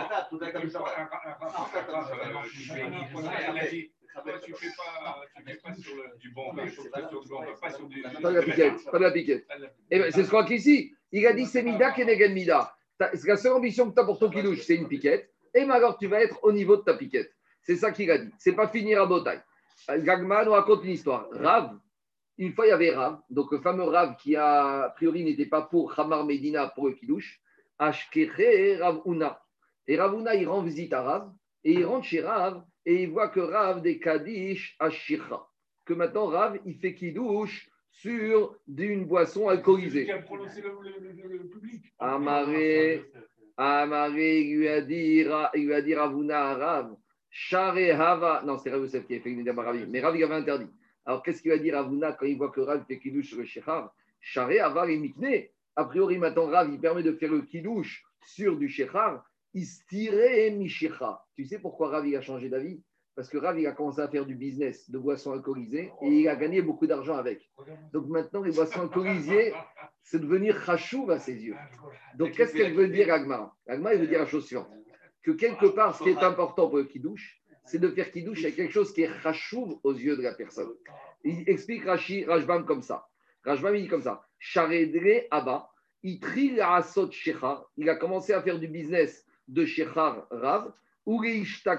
Tu fais pas, tu fais pas sur le- du bon vin, tu fais sur du bon vin, pas sur du. Pas de la piquette, pas de la piquette. Eh ben, c'est ce qu'on dit ici. Il a dit c'est Mida Kenegen Mida. La seule ambition que tu as pour ton kidouche, c'est une piquette. Et mais alors, tu vas être au niveau de ta piquette. C'est ça qu'il a dit. C'est pas finir à botaille. Gagman nous raconte une histoire. Rav, une fois, il y avait Rav, donc le fameux Rav qui, a, a priori, n'était pas pour Hamar Medina, pour le kidouche. Ashkeche Rav Una. Et Rav Una, il rend visite à Rav. Et il rentre chez Rav. Et il voit que Rav des Kadish Ashira. Que maintenant, Rav, il fait kidouche sur d'une boisson alcoolisée. Qui a prononcé le, le- le- le public. Amaré. Amaré il lui a dit, Ra- il lui a dit Ravuna à Rav, Share Hava. Non, c'est Rav qui a fait une Ravi, mais Rav il avait interdit. Alors qu'est-ce qu'il va dire Ravuna quand il voit que Rav fait kidouche sur le Shechar Share Hava et Mikne. A priori, maintenant, Rav, il permet de faire le kidouche sur du Shechar. Istire Mishecha. Tu sais pourquoi Rav il a changé d'avis? Parce que Rav il a commencé à faire du business de boissons alcoolisées et il a gagné beaucoup d'argent avec. Donc maintenant, les boissons alcoolisées, c'est devenir chachouv à ses yeux. Donc, qu'est-ce qu'elle veut dire, Agma? Agma, elle veut dire la chose suivante que quelque part, ce qui est important pour le kidouche, c'est de faire kidouche avec quelque chose qui est chachouv aux yeux de la personne. Il explique Rashi, Rajbam comme ça. Rajbam, il dit comme ça Charedre Abba, Asot Shechar, il a commencé à faire du business de Shechar Rav,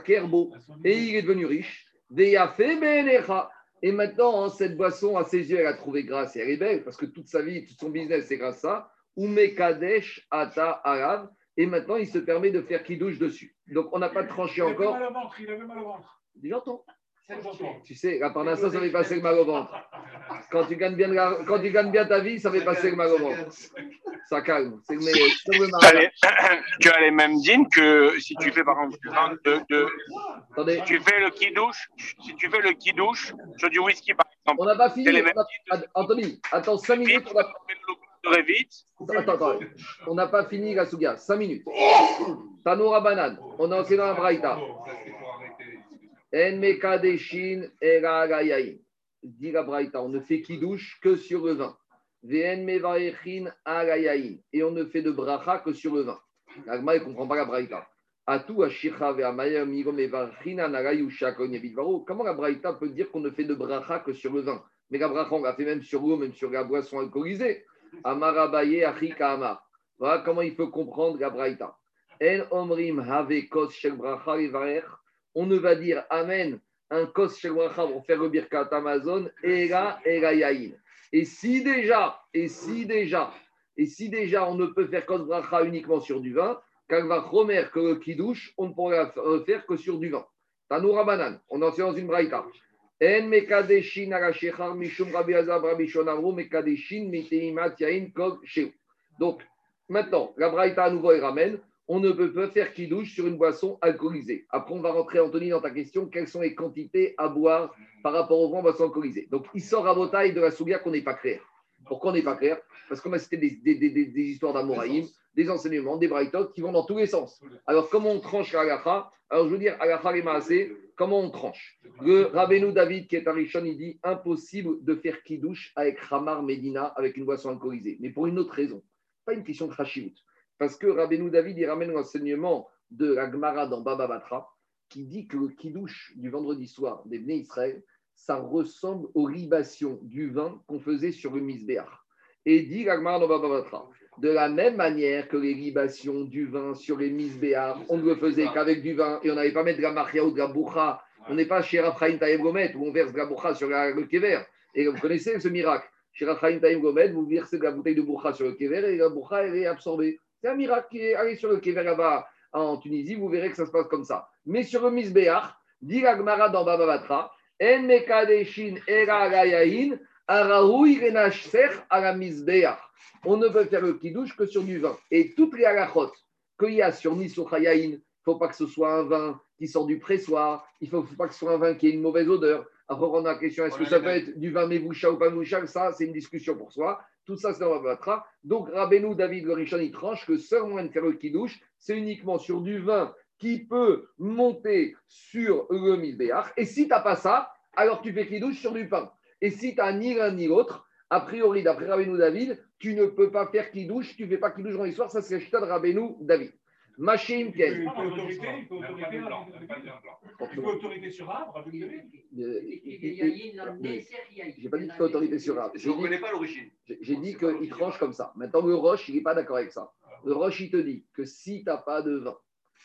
Kerbo, et il est devenu riche. Et maintenant, hein, cette boisson, à ses yeux, elle a trouvé grâce et elle est belle, parce que toute sa vie, tout son business, c'est grâce à ça. Umekadesh Ata Arav. Et maintenant, il se permet de faire kidouche dessus. Donc, on n'a pas tranché Il avait encore. mal au ventre, il avait mal au ventre. J'entends. Tu sais, la parnassa, ça fait passer le mal au ventre. Quand tu gagnes bien, la- quand tu gagnes bien ta vie, ça fait passer le mal au ventre. Ça calme. C'est le meilleur. C'est le Tu mariage. as, les, tu as les mêmes dînes que si tu fais par exemple de, de- Attendez, tu fais le kidouche, si tu fais le kidouche sur du whisky par exemple, on n'a pas fini. a-. Anthony, attends 5 minutes. On a- Très vite. Attends, attends. On n'a pas fini la Souga. 5 minutes. Tanoura banane. On a enseigné dans la Braïta. Dit la Braïta, on ne fait kidouche que sur le vin. Et on ne fait de bracha que sur le vin. L'agma, ne comprend pas la Braïta. Comment la Braïta peut dire qu'on ne fait de bracha que sur le vin? Mais la bracha, on l'a fait même sur l'eau, même sur la boisson alcoolisée. Amarabaye achika amar. Voilà comment il faut comprendre la Braïta. En omrim have kos shel bracha. On ne va dire Amen, un kos shel pour faire le birkat Amazon, et là, yaïn. Et si déjà, et si déjà, et si déjà on ne peut faire kos bracha uniquement sur du vin, Kalvachomer, que le kidouche, on ne pourra faire que sur du vin. Tanoura banane, on en sait dans une braïta. En mekadeshin ala shechar mishum rabbi azab rabbi shonamru mekadeshin miteimat kol sheu. Donc, maintenant, la braïta à nouveau, elle ramène. On ne peut pas faire kidouche sur une boisson alcoolisée. Après, on va rentrer, Anthony, dans ta question. Quelles sont les quantités à boire par rapport aux grandes boissons alcoolisées? Donc, il sort à taille de la soulia qu'on n'est pas clair. Pourquoi on n'est pas clair? Parce qu'on a cité des, des, des, des, des histoires d'Amoraïm, des enseignements, des braïtotes qui vont dans tous les sens. Alors, comment on tranche la gacha Alors, je veux dire, agacha et maasé, comment on tranche? Le Rabbeinu David, qui est à Rishon, il dit impossible de faire kidouche avec Hamar Medina, avec une boisson alcoolisée. Mais pour une autre raison. Pas une question de. Parce que Rabbeinu David, il ramène l'enseignement de la Gemara dans Baba Batra, qui dit que le kidouche du vendredi soir des Bnei Israël, ça ressemble aux libations du vin qu'on faisait sur le misbéach. Et dit la Gemara dans Baba Batra, de la même manière que les libations du vin sur les misbéach, on ne le faisait qu'avec du vin et on n'avait pas mettre de la maria ou de la boucha. On n'est pas chez Raphaïm Taïm Gomet où on verse de la boucha sur la- le kever. Et vous connaissez ce miracle. Chez Raphaïm Taïm Gomet, vous versez de la bouteille de boucha sur le kever et la boucha, elle est absorbée. C'est un miracle qui est allé sur le kever là-bas en Tunisie. Vous verrez que ça se passe comme ça. Mais sur le misbéach, dit la Gemara dans Baba Batra, En mekadeshin era gayahin, renashsech ala misbéach. On ne peut faire le kidouche que sur du vin. Et toutes les halachot qu'il y a sur Nisuchayain, il ne faut pas que ce soit un vin qui sort du pressoir, il ne faut pas que ce soit un vin qui ait une mauvaise odeur. Après, on a la question est-ce que ça peut être du vin Mevoucha ou pas Ça, c'est une discussion pour soi. Tout ça, c'est dans la batra. Donc, Rabbeinu David Gorishon, il tranche que seul moyen de faire le kidouche, c'est uniquement sur du vin qui peut monter sur le misbéach. Et si tu n'as pas ça, alors tu fais kidouche sur du pain. Et si tu n'as ni l'un ni l'autre, a priori, d'après Rabbeinu David, tu ne peux pas faire kidouche, tu ne fais pas kidouche dans l'histoire, ça la chita de Rabbeinu David. Machim Il Ken. il peut autorité, sur arbre, lait. J'ai pas dit qu'il faut autorité sur Rav. Je ne connais pas l'origine. j'ai- j'ai dit qu'il tranche comme ça. Maintenant, le Roche, il n'est pas d'accord avec ça. Le Roche, il te dit que si tu n'as pas de vin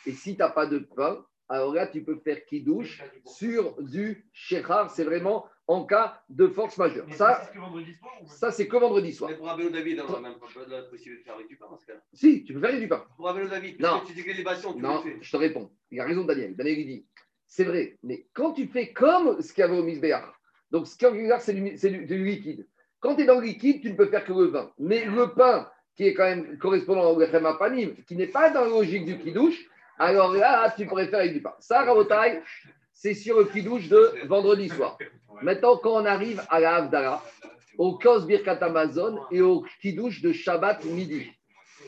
et si tu n'as pas de pain, alors là, tu peux faire kidouche sur du shechar. C'est vraiment en cas de force majeure. Ça, c'est que vendredi soir ou ça c'est que vendredi soir. Mais pour Abel David, on n'a même pas la possibilité de faire avec du pain dans ce cas-là. Si, tu peux faire du pain. Pour Abel David, Non. tu dis que les tu Non, le fais. je te réponds. Il a raison, Daniel. Daniel, il dit c'est vrai, mais quand tu fais comme ce qu'il y avait au misbéach, donc ce qu'il y a au c'est du, c'est du- du liquide. Quand tu es dans le liquide, tu ne peux faire que le vin. Mais le pain, qui est quand même correspondant au lechem panim, qui n'est pas dans la logique du kidouche, alors là, tu avec du pain. Ça, Rabotai, c'est sur le kidouche de vendredi soir. Maintenant, quand on arrive à la Havdalah, au Kos Birkat Amazon et au kidouche de Shabbat midi,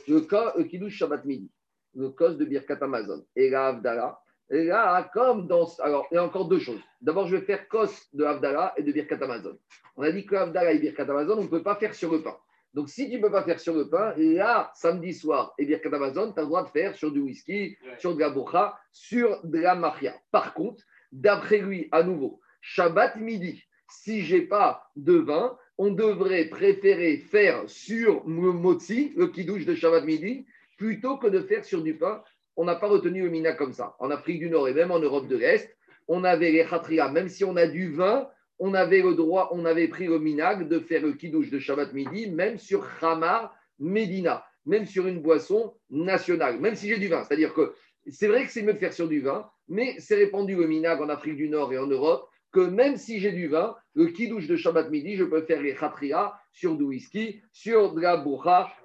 le, kidouche Shabbat midi, le Kos de Birkat Amazon et la Havdalah, et là, comme dans. Alors, il y a encore deux choses. D'abord, je vais faire Kos de Havdalah et de Birkat Amazon. On a dit que Havdalah et Birkat Amazon, on ne peut pas faire sur le pain. Donc, si tu ne peux pas faire sur le pain, là, samedi soir et Birkat Amazon, tu as le droit de faire sur du whisky, Ouais. sur de la bocha, sur de la maria. Par contre, d'après lui, à nouveau, Shabbat midi, si j'ai pas de vin, on devrait préférer faire sur le motzi, le kidouche de Shabbat midi, plutôt que de faire sur du pain. On n'a pas retenu le mina comme ça. En Afrique du Nord et même en Europe de l'Est, on avait les khatria, même si on a du vin, on avait le droit, on avait pris le minag de faire le kidouche de Shabbat midi, même sur Hamar Medina, même sur une boisson nationale, même si j'ai du vin. C'est-à-dire que c'est vrai que c'est mieux de faire sur du vin, mais c'est répandu le minag en Afrique du Nord et en Europe que même si j'ai du vin, le kidouche de Shabbat midi, je peux faire les khatria sur du whisky, sur de la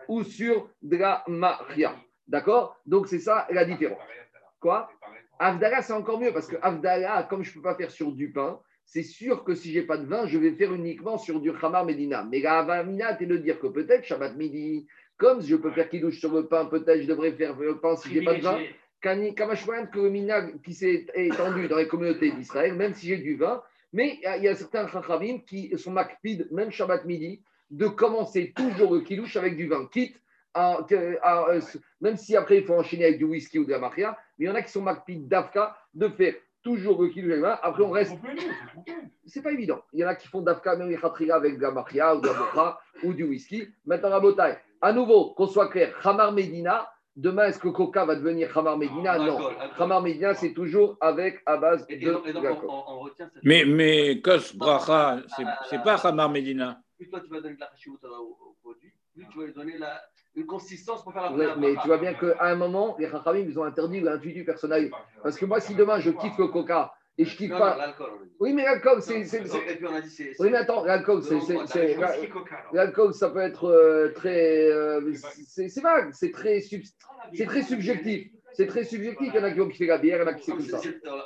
ou sur de la maria. D'accord? Donc c'est ça la différence. Quoi? Avdala, c'est encore mieux parce que Avdala, comme je ne peux pas faire sur du pain, c'est sûr que si j'ai pas de vin, je vais faire uniquement sur du Hamar Medina. Mais la Avamina, c'est de dire que peut-être Shabbat midi, comme je peux faire kidouche sur le pain, peut-être je devrais faire le pain si j'ai pas de vin. Kamashwan, que le minag qui s'est étendu dans les communautés d'Israël, même si j'ai du vin, mais il y a- certains chachamim qui sont makpid, même Shabbat midi, de commencer toujours le kidouche avec du vin, quitte à, euh, même si après il faut enchaîner avec du whisky ou de la maria, mais il y en a qui sont makpid d'Afka de faire toujours le kidouche. Après on reste, c'est pas évident. Il y en a qui font d'Afka même avec de la maria ou de la bocha ou du whisky. Maintenant la bataille. À nouveau, qu'on soit clair, Hamar Medina. Demain, est-ce que Coca va devenir Hamar Medina Non. Alcool, alcool. Hamar Medina, c'est toujours avec à base Et, et de Mais, mais Kos Bracha, c'est pas Hamar Medina. Plus toi, tu vas donner de la au produit, plus tu vas lui donner la, une consistance pour faire la Ouais, mais tu vois bien qu'à un moment, les Chachamim, ils ont interdit l'intuitu personnel. Parce que moi, si demain je kiffe le coca et je kiffe Non, pas. Oui, mais l'alcool, c'est. Et puis on a dit c'est. Oui, mais attends, l'alcool, c'est. L'alcool, ça peut être euh, très. euh, c'est vague, c'est très, sub- très subjectif. C'est très subjectif. Il y en a qui ont kiffé la bière, il y en a qui c'est Comme ça.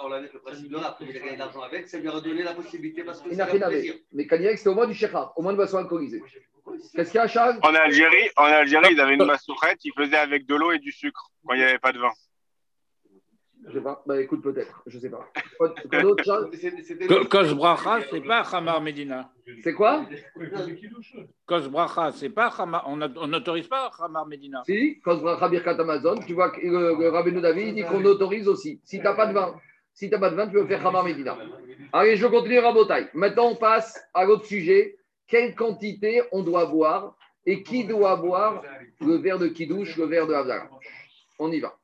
On le principe de il a gagné de l'argent avec, ça lui a redonné la possibilité parce que Il n'a rien à. Mais Kanyek, c'était au moins du Shekha, au moins de boisson alcoolisée. Qu'est-ce qu'il y a, Charles? En Algérie, en Algérie, ils avaient une massourette, ils faisaient avec de l'eau et du sucre quand il n'y avait pas de vin. Je sais pas. Bah écoute, peut-être. Je sais pas. Kosh Bracha, c'est pas Hamar Medina. C'est quoi? Kosh Bracha, c'est pas Hamar. On n'autorise pas Hamar Medina. Si, quand Bracha Birkat Amazon, tu vois que le, le Rabbeinu David il dit qu'on autorise aussi. Si tu n'as pas de vin, si tu pas de vin, tu peux faire Hamar Medina. Allez, je continue Rabotai. Maintenant, on passe à l'autre sujet. Quelle quantité on doit boire et qui doit boire le verre de Kiddush, le verre de Havdalah On y va.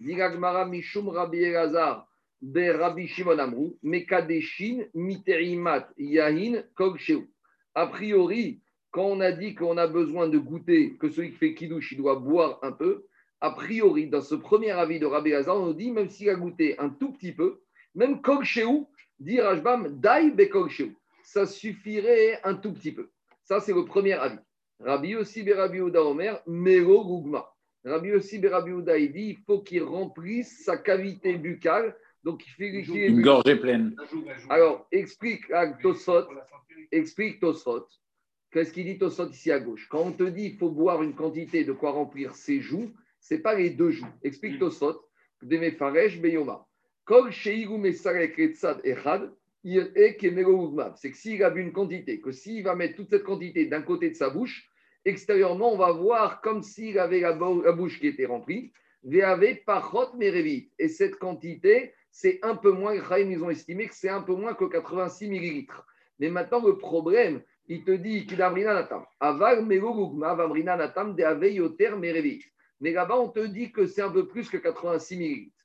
Diragmara Mishum Rabbi Elazar de Rabbi Shimon Mekadeshin Miterimat Yahin Kol Sheu. A priori, quand on a dit qu'on a besoin de goûter, que celui qui fait Kiddush, il doit boire un peu, a priori, dans ce premier avis de Rabbi Elazar, on dit, même s'il a goûté un tout petit peu, même Kol Sheu, dit Rajbam, Dai Bekol Sheu. Ça suffirait un tout petit peu. Ça, c'est le premier avis. Rabbi aussi Rabbi Ouda Omer, Mero Gugma. Rabbi aussi Rabbi Ouda, il dit, il faut qu'il remplisse sa cavité buccale. Donc, il fait qu'il est Une gorgée pleine. Alors, explique à Tosfot, explique Tosfot. Qu'est-ce qu'il dit Tosfot ici à gauche? Quand on te dit qu'il faut boire une quantité de quoi remplir ses joues, ce n'est pas les deux joues. Explique Tosfot. Demefaresh Beyoma. Kol sheigu mesarek etzad echad. C'est que s'il a bu une quantité, que s'il va mettre toute cette quantité d'un côté de sa bouche, extérieurement, on va voir comme s'il avait la, bou- la bouche qui était remplie. Et cette quantité, c'est un peu moins, ils ont estimé que c'est un peu moins que 86 millilitres. Mais maintenant, le problème, il te dit qu'il natam. Aval natam de. Mais là-bas, on te dit que c'est un peu plus que 86 millilitres.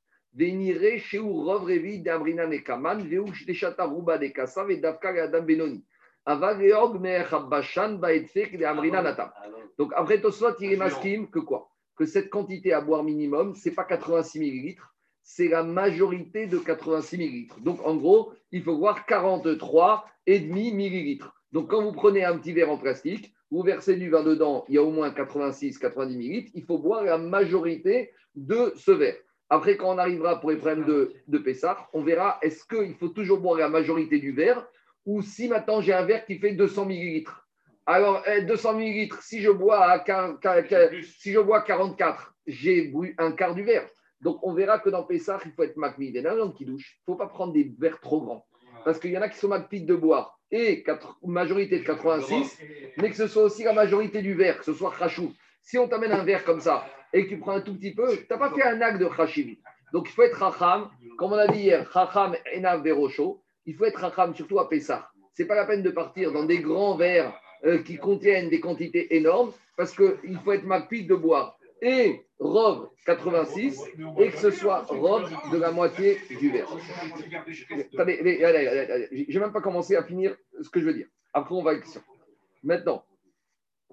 Donc après Tosfot, il est masquim que quoi? Que cette quantité à boire minimum, c'est pas 86 millilitres, c'est la majorité de 86 millilitres. Donc en gros, il faut voir 43,5 millilitres. Donc quand vous prenez un petit verre en plastique, vous versez du vin dedans, il y a au moins 86-90 millilitres, il faut boire la majorité de ce verre. Après, quand on arrivera pour les problèmes de, de Pessah, on verra est-ce qu'il faut toujours boire la majorité du verre ou si maintenant j'ai un verre qui fait 200 millilitres. Alors, eh, 200 millilitres, si je bois à quar- quar- quar- si je bois 44, j'ai bu un quart du verre. Donc, on verra que dans Pessah, il faut être macmid. Et la qui douche, il ne faut pas prendre des verres trop grands. Parce qu'il y en a qui sont macmid de boire et majorité de 86, mais que ce soit aussi la majorité du verre, que ce soit khashou. Si on t'amène un verre comme ça et que tu prends un tout petit peu, tu n'as pas fait un acte de khashiv. Donc, il faut être racham, comme on a dit hier, racham enav verosho. Il faut être racham, surtout à Pessah. Ce n'est pas la peine de partir dans des grands verres euh, qui contiennent des quantités énormes, parce qu'il faut être macpide de boire et Rove 86 et que ce soit Rove de la moitié du verre. Attendez, j'ai même pas commencé à finir ce que je veux dire. Après, on va à la question. Maintenant,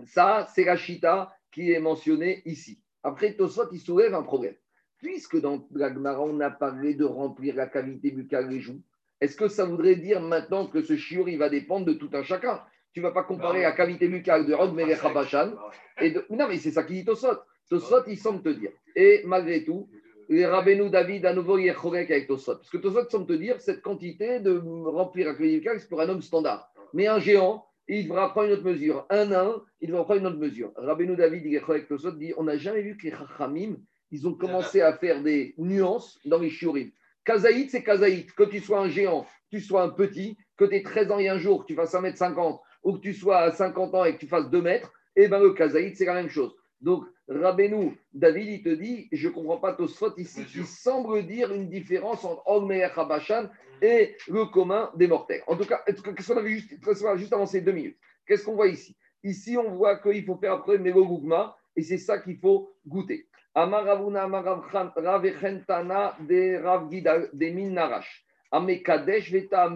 ça, c'est la chita qui est mentionnée ici. Après, Tosfot, il soulève un problème. Puisque dans la Gemara, on a parlé de remplir la cavité buccale des joues, est-ce que ça voudrait dire maintenant que ce shiur, il va dépendre de tout un chacun? Tu ne vas pas comparer la cavité buccale de Habashan et de... Non, mais c'est ça qui dit Tosfot. Tosfot, il semble te dire. Et malgré tout, les Rabbeinu David, à nouveau, il est avec Tosfot. Parce que Tosfot semble te dire cette quantité de remplir la cavité buccale, c'est pour un homme standard. Mais un géant, il devra prendre une autre mesure. Un nain, il devra prendre une autre mesure. Rabbeinu David, dit on n'a jamais vu que les Chachamim, ils ont commencé à faire des nuances dans les shiurim. Kazaït, c'est Kazaït. Que tu sois un géant, que tu sois un petit, que tu aies 13 ans et un jour, que tu fasses 1m50, ou que tu sois à 50 ans et que tu fasses 2 mètres, et bien le Kazaït, c'est la même chose. Donc, Rabbeinu, David, il te dit, je ne comprends pas Tosfot ici, qui semble dire une différence entre Ogmeer Habashan et le commun des mortels. En tout cas, qu'est-ce qu'on avait juste, juste avancé deux minutes Qu'est-ce qu'on voit ici? Ici, on voit qu'il faut faire après Mego Gugma, et c'est ça qu'il faut goûter. Amaravuna Amaravchan Ravechentana de Rav Gida de Min Narash. Amekadesh Veta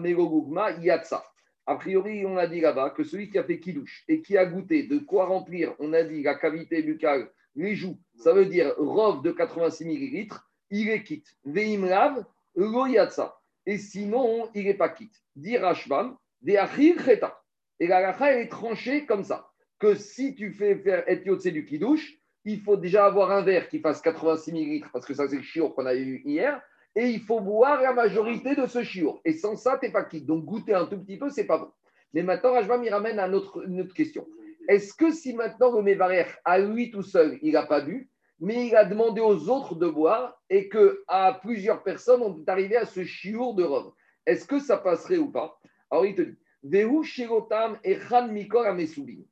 Yatsa. A priori, on a dit là-bas que celui qui a fait kidouche et qui a goûté de quoi remplir, on a dit la cavité buccale, les joues, ça veut dire rove de 86 millilitres, il est quitte. Veimlav, lo yatsa. Et sinon, il n'est pas quitte. Dit Rashbam, de achir cheta. Et la lacha, est tranchée comme ça. Que si tu fais faire etiotse du kidouche, il faut déjà avoir un verre qui fasse 86 millilitres, parce que ça, c'est le chiour qu'on a eu hier. Et il faut boire la majorité de ce chiour. Et sans ça, tu n'es pas quitte. Donc, goûter un tout petit peu, c'est pas bon. Mais maintenant, Rashbam, il ramène à une autre, une autre question. Est-ce que si maintenant le Mevarer, à lui tout seul, il n'a pas bu, mais il a demandé aux autres de boire et que à plusieurs personnes, on est arrivé à ce chiour de Rome, est-ce que ça passerait ou pas? Alors il te dit Vehu shirotam echan mikor amesoubin.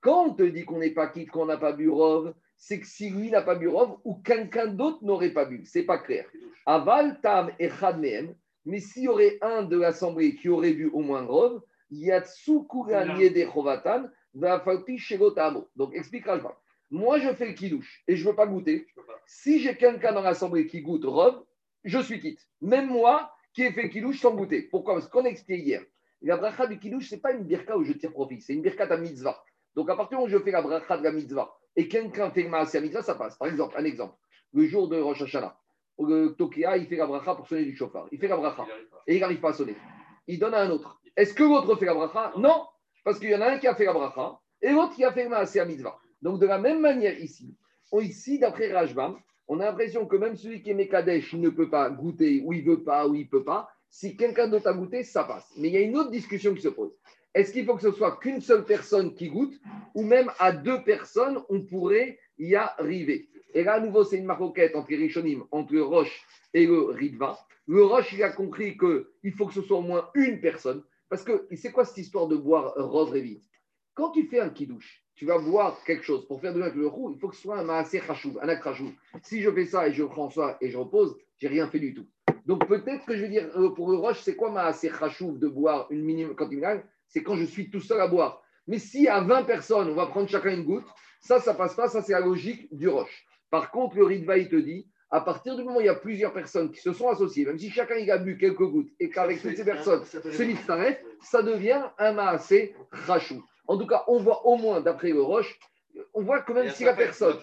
Quand on te dit qu'on n'est pas quitte, qu'on n'a pas bu Rove, c'est que si lui n'a pas bu Rove ou quelqu'un d'autre n'aurait pas bu. C'est pas clair. Aval tam echad mehem. Mais s'il y aurait un de l'assemblée qui aurait bu au moins Rove, yatsu kuran yede chovatan, vafalpi shirotamo. Donc explique Rajba. Moi, je fais le kidouche et je ne veux pas goûter. Si j'ai quelqu'un dans l'assemblée qui goûte Rove, je suis quitte. Même moi qui ai fait le kidouche sans goûter. Pourquoi? Parce qu'on a expliqué hier. La bracha du kidouche, ce n'est pas une birka où je tire profit, c'est une birka à mitzvah. Donc à partir du moment où je fais la bracha de la mitzvah et quelqu'un fait le maasé mitzvah, ça passe. Par exemple, un exemple, le jour de Rosh Hashanah, le Tokia, il fait la bracha pour sonner du chauffard. Il fait la bracha et il n'arrive pas à sonner. Il donne à un autre. Est-ce que l'autre fait la bracha? Non, parce qu'il y en a un qui a fait la bracha et l'autre qui a fait le maasé mitzvah. Donc, de la même manière ici, ici, d'après Rajbam, on a l'impression que même celui qui est Mekadesh, ne peut pas goûter, ou il veut pas, ou il peut pas. Si quelqu'un d'autre a goûté, ça passe. Mais il y a une autre discussion qui se pose. Est-ce qu'il faut que ce soit qu'une seule personne qui goûte, ou même à deux personnes, on pourrait y arriver? Et là, à nouveau, c'est une maroquette entre Rishonim, entre Roche et le Ritva. Le Roche, il a compris qu'il faut que ce soit au moins une personne. Parce que c'est quoi cette histoire de boire rose et vite Quand tu fais un kidouche, tu vas boire quelque chose pour faire de avec le roux, il faut que ce soit un maasé chachouv, un acte chachouv. Si je fais ça et je prends ça et je repose, j'ai rien fait du tout. Donc peut-être que je vais dire euh, pour le roche, c'est quoi maasé chachouv de boire une minimum quand il gagne? C'est quand je suis tout seul à boire. Mais si à 20 personnes, on va prendre chacun une goutte, ça, ça passe pas, ça c'est la logique du roche. Par contre, le Ritva, il te dit, à partir du moment où il y a plusieurs personnes qui se sont associées, même si chacun il a bu quelques gouttes et qu'avec toutes ces personnes, s'arrête, ça devient un maasé chachouv. En tout cas, on voit au moins, d'après le Roche, on voit que même si la personne.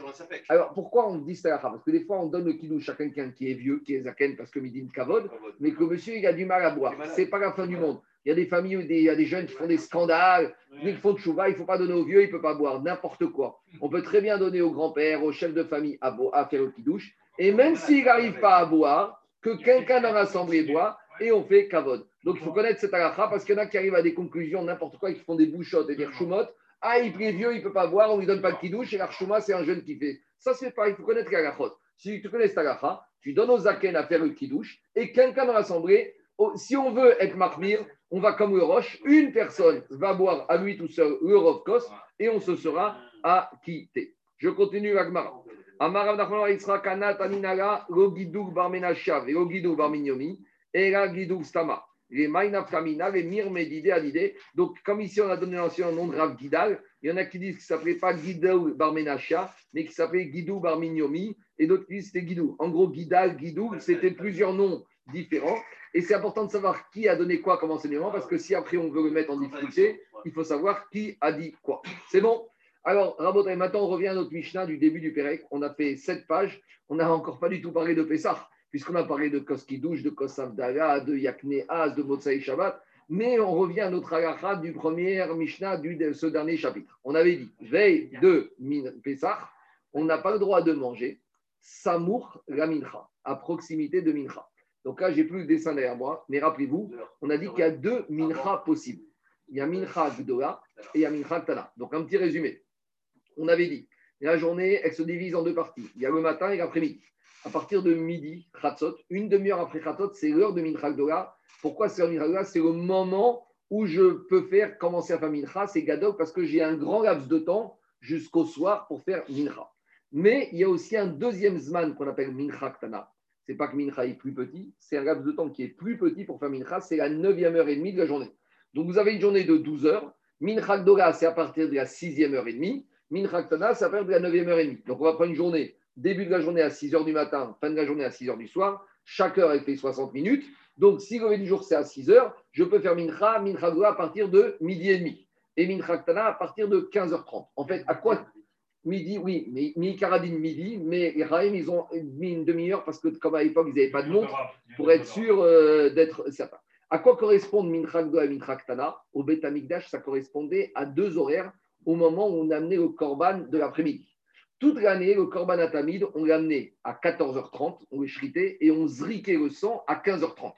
Alors pourquoi on dit ça Parce que des fois, on donne le kidouche à quelqu'un qui est vieux, qui est zaken, parce que midi kavod, mais que monsieur, il a du mal à boire. C'est pas la fin du monde. Il y a des familles il y a des jeunes qui font des scandales, ils font de chouva, il ne faut pas donner aux vieux, il ne peut pas boire n'importe quoi. On peut très bien donner au grand-père, au chef de famille à, à faire le kidouche. Et même s'il n'arrive pas à boire, que quelqu'un dans l'assemblée boit, et on fait kavod. Donc il faut connaître cette halakha parce qu'il y en a qui arrivent à des conclusions, n'importe quoi, qui font des bouchottes et des chumottes. Ah, il est vieux, il ne peut pas boire, on ne lui donne pas le kidouche, et l'archouma, c'est un jeune qui fait. Ça, c'est pas, il faut connaître la halachot. Si tu connais cette halakha, tu donnes aux zaken à faire le kidouche, et quelqu'un dans l'assemblée, oh, si on veut être marmire, on va comme le roche, une personne va boire à lui tout seul le rovkos, et on se sera acquitté. Je continue l'agmara. Amarav Nachman Isra Kanat Aninala, Logidou Barmenashav et Logidou Barminyomi, et la Gidou Stama les Maïnafkamina, les Mir Medidé à l'idée. Donc, comme ici, on a donné l'ancien nom de Rav Gidal, il y en a qui disent qu'il ne s'appelait pas Guidou Barmenachia, mais qu'il s'appelait Guidou Barminyomi, et d'autres qui disent que c'était Guidou. En gros, Guidal, Guidou, c'était plusieurs noms différents. Et c'est important de savoir qui a donné quoi comme enseignement, parce que si après on veut le mettre en difficulté, il faut savoir qui a dit quoi. C'est bon? Alors, Rabot, maintenant on revient à notre Mishnah du début du Pérec. On a fait sept pages. On n'a encore pas du tout parlé de Pessah puisqu'on a parlé de Koskidouche, de Kosavdala, de Yakneaz, de Motsai Shabbat, mais on revient à notre halakha du premier Mishnah de ce dernier chapitre. On avait dit, veille de Pesach, on n'a pas le droit de manger Samour la Mincha, à proximité de Mincha. Donc là, j'ai plus le dessin derrière moi, mais rappelez-vous, on a dit qu'il y a deux Mincha possibles. Il y a Mincha Gdola et il y a Mincha Tana. Donc un petit résumé. On avait dit, la journée, elle se divise en deux parties. Il y a le matin et l'après-midi à partir de midi, Khatsot, une demi-heure après Khatsot, c'est l'heure de Mincha Pourquoi c'est l'heure de C'est le moment où je peux faire commencer à faire Mincha, c'est Gadok, parce que j'ai un grand laps de temps jusqu'au soir pour faire Mincha. Mais il y a aussi un deuxième Zman qu'on appelle Mincha Ktana. C'est pas que Mincha est plus petit, c'est un laps de temps qui est plus petit pour faire Mincha, c'est la neuvième heure et demie de la journée. Donc vous avez une journée de 12 heures. Mincha c'est à partir de la sixième heure et demie. Mincha Ktana, c'est à partir de la neuvième heure et demie. Donc on va prendre une journée début de la journée à 6 h du matin, fin de la journée à 6 h du soir. Chaque heure, elle fait 60 minutes. Donc, si le lever du jour, c'est à 6 heures, je peux faire Mincha, Mincha à partir de midi et demi. Et Mincha Ktana à partir de 15h30. En fait, à quoi Midi, oui, mais Mi-Karadine midi, mais les Raïm, ils ont mis une demi-heure parce que, comme à l'époque, ils n'avaient pas de montre pour être sûr euh, d'être certain. À quoi correspondent Mincha Gdola et Mincha Ktana? Au Beth Amikdash, ça correspondait à deux horaires au moment où on amenait le Korban de l'après-midi. Toute l'année, le Korban Atamid, on l'amenait à 14h30, on le shritait et on zriquait le sang à 15h30.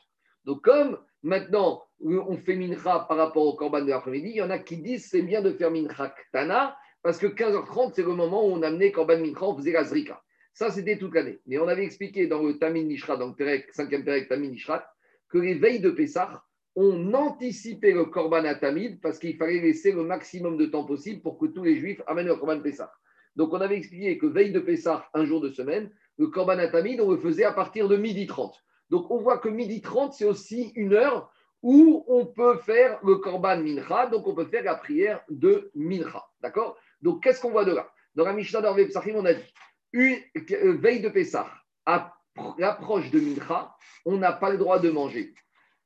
Donc, comme maintenant on fait mincha par rapport au Korban de l'après-midi, il y en a qui disent c'est bien de faire mincha ktana parce que 15h30, c'est le moment où on amenait Korban mincha, on faisait la zrika. Ça, c'était toute l'année. Mais on avait expliqué dans le Tamin Nishra, dans le 5e Perek Tamin Nishrat, que les veilles de Pessah, on anticipait le Korban Atamid parce qu'il fallait laisser le maximum de temps possible pour que tous les Juifs amènent le Korban Pessah. Donc, on avait expliqué que veille de Pessah, un jour de semaine, le Korban Atamid, on le faisait à partir de midi 30. Donc, on voit que midi 30, c'est aussi une heure où on peut faire le Korban Mincha, donc on peut faire la prière de Mincha. D'accord? Donc, qu'est-ce qu'on voit de là? Dans la Mishnah d'Orvé Psachim, on a dit une euh, veille de Pessah, à l'approche de Mincha, on n'a pas le droit de manger.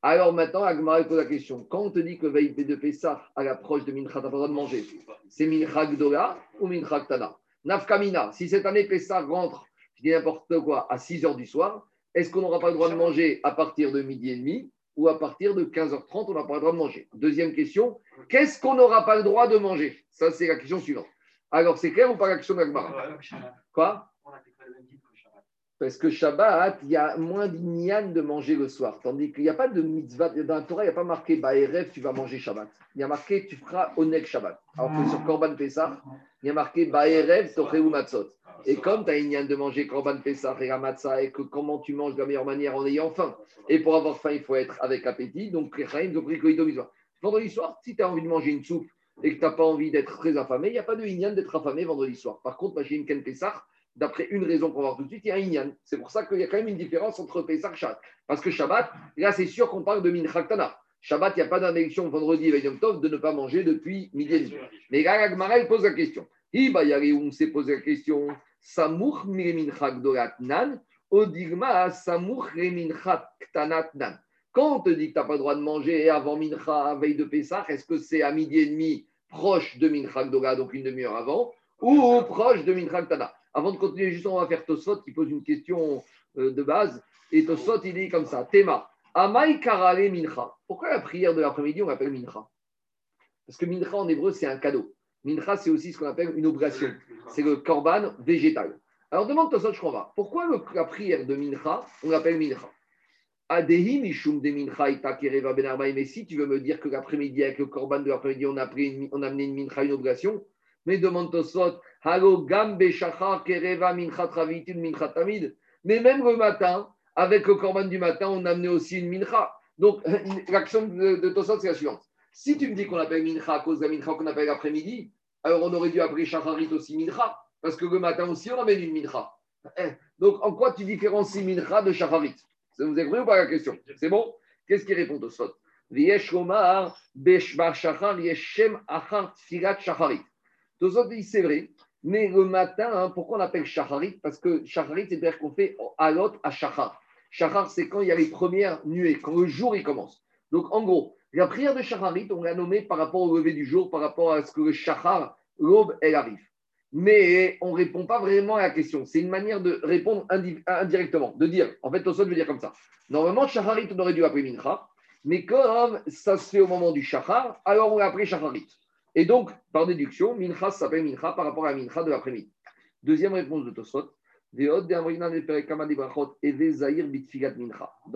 Alors maintenant, Agmara pose la question. Quand on te dit que veille de Pessah, à l'approche de Mincha, tu n'as pas le droit de manger, c'est Mincha Gdola ou Mincha Ktana Nafkamina, si cette année Pessah rentre, je dis n'importe quoi, à 6 h du soir, est-ce qu'on n'aura pas le droit de manger à partir de midi et demi ou à partir de 15h30, on n'a pas le droit de manger? Deuxième question, qu'est-ce qu'on n'aura pas le droit de manger? Ça, c'est la question suivante. Alors, c'est clair ou pas la question d'Agmara Quoi? Parce que Shabbat, il y a moins d'ignan de manger le soir. Tandis qu'il n'y a pas de mitzvah. Dans la Torah, il n'y a pas marqué Baerev, tu vas manger Shabbat. Il y a marqué tu feras Oneg Shabbat. Alors que sur Korban Pessah, il y a marqué Baerev, Tocheu Matzot. Et comme tu as ignan de manger Korban Pessah et Matzah, et que comment tu manges de la meilleure manière en ayant faim. Et pour avoir faim, il faut être avec appétit. Donc, Vendredi soir, si tu as envie de manger une soupe et que tu n'as pas envie d'être très affamé, il n'y a pas de ignan d'être affamé vendredi soir. Par contre, une Ken Pessah, d'après une raison qu'on va voir tout de suite, il y a un Inyan. C'est pour ça qu'il y a quand même une différence entre Pesach et Shabbat. Parce que Shabbat, là, c'est sûr qu'on parle de Minchaktana. Shabbat, il n'y a pas d'interdiction vendredi et Yom Tov de ne pas manger depuis midi et demi. Mais là, Gmara, il pose la question. on s'est posé la question. Samuch nan, odigma samuch nan. Quand on te dit que tu n'as pas le droit de manger avant Mincha, veille de Pessah, est-ce que c'est à midi et demi, proche de Mincha donc une demi-heure avant, ou proche de Mincha avant de continuer, juste on va faire Tosot qui pose une question euh, de base. Et Tosot, il dit comme ça Tema, Amai Karale Mincha. Pourquoi la prière de l'après-midi, on l'appelle Mincha? Parce que Mincha en hébreu, c'est un cadeau. Mincha, c'est aussi ce qu'on appelle une obligation. C'est le korban végétal. Alors demande Tosot, je crois Pourquoi la prière de Mincha, on l'appelle Mincha? Ben Mais si tu veux me dire que l'après-midi, avec le korban de l'après-midi, on a, on a amené une Mincha, une obligation, mais demande Tosot, mais même le matin, avec le korban du matin, on a amené aussi une mincha. Donc, l'action de, Tosot, c'est la suivante. Si tu me dis qu'on appelle mincha à cause de la mincha qu'on appelle l'après-midi, alors on aurait dû appeler shacharit aussi mincha, parce que le matin aussi, on amène une mincha. Eh, donc, en quoi tu différencies mincha de shacharit? Ça vous est ou pas la question? C'est bon? Qu'est-ce qui répond Tosot? Tosot dit c'est vrai, mais le matin, hein, pourquoi on appelle shacharit? Parce que shacharit, c'est-à-dire qu'on fait alot à shachar. Shachar, c'est quand il y a les premières nuées, quand le jour il commence. Donc en gros, la prière de shacharit, on l'a nommée par rapport au lever du jour, par rapport à ce que le shachar, l'aube, elle arrive. Mais on ne répond pas vraiment à la question. C'est une manière de répondre indirectement, de dire, en fait, Tosot veut dire comme ça. Normalement, shacharit, on aurait dû appeler mincha, mais comme ça se fait au moment du shachar, alors on l'a appelé shacharit. Et donc, par déduction, Mincha s'appelle Mincha par rapport à Mincha de l'après-midi. Deuxième réponse de Tosot. Dans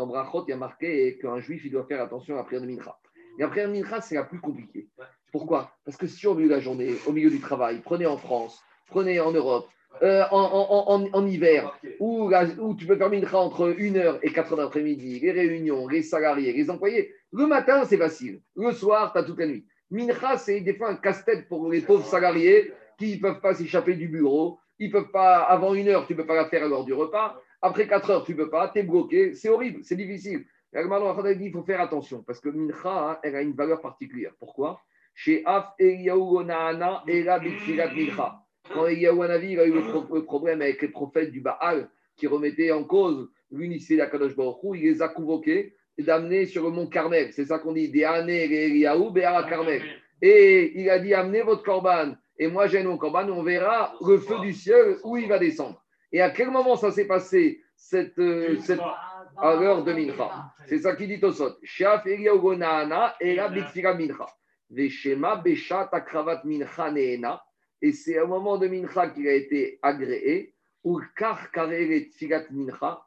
Brachot, il y a marqué qu'un juif il doit faire attention à la prière de Mincha. Et la prière de Mincha, c'est la plus compliquée. Pourquoi? Parce que si au milieu de la journée, au milieu du travail, prenez en France, prenez en Europe, euh, en, hiver, où, où, tu peux faire Mincha entre 1h et 4h d'après-midi, les réunions, les salariés, les employés, le matin, c'est facile. Le soir, tu as toute la nuit. Mincha, c'est des fois un casse-tête pour les pauvres salariés qui ne peuvent pas s'échapper du bureau. Ils peuvent pas, avant une heure, tu ne peux pas la faire à du repas. Après quatre heures, tu ne peux pas, tu es bloqué. C'est horrible, c'est difficile. Il faut faire attention parce que Mincha, hein, elle a une valeur particulière. Pourquoi? Chez Af Mincha. Quand Eliyahu Hanavi il a eu le, pro- le problème avec les prophètes du Baal qui remettaient en cause l'unicité d'Akadosh Baruch Hu, il les a convoqués et d'amener sur le mont Carmel. C'est ça qu'on dit, Carmel. Et il a dit amenez votre corban. Et moi j'ai mon corban, on verra le feu du ciel où il va descendre. Et à quel moment ça s'est passé cette, euh, cette- à l'heure de Mincha? C'est ça qui dit. Shaf la Bitfira Mincha. Veshema Beshat Akravat Mincha Neena. Et c'est au moment de Mincha qu'il a été agréé.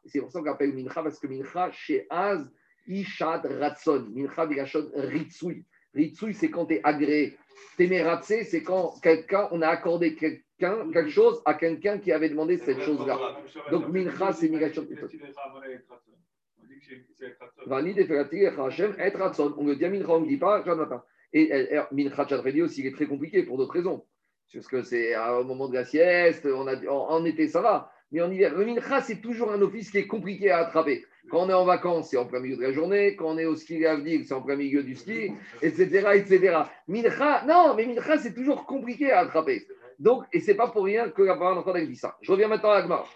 C'est pour ça qu'on appelle Mincha parce que Mincha chez Az Ishad Ratson. Mincha Bigashon Ritsui. Ritsui, c'est quand tu es agréé. Témératse, c'est quand quelqu'un, on a accordé quelqu'un, quelque chose à quelqu'un qui avait demandé cette chose-là. Donc, mincha, c'est migration. Vani Teferati Hashem et Ratson. On le dit à Mincha, on ne dit pas Jonathan. Et Mincha Chadredi aussi, il est très compliqué pour d'autres raisons. Parce que c'est au moment de la sieste, on a, en, en été ça va. Mais en hiver, le Mincha, c'est toujours un office qui est compliqué à attraper. Quand on est en vacances, c'est en plein milieu de la journée. Quand on est au ski à Avdig, c'est en plein milieu du ski, etc. etc. Mincha, non, mais Mincha, c'est toujours compliqué à attraper. Donc, et c'est pas pour rien que la parole dit ça. Je reviens maintenant à Agmar.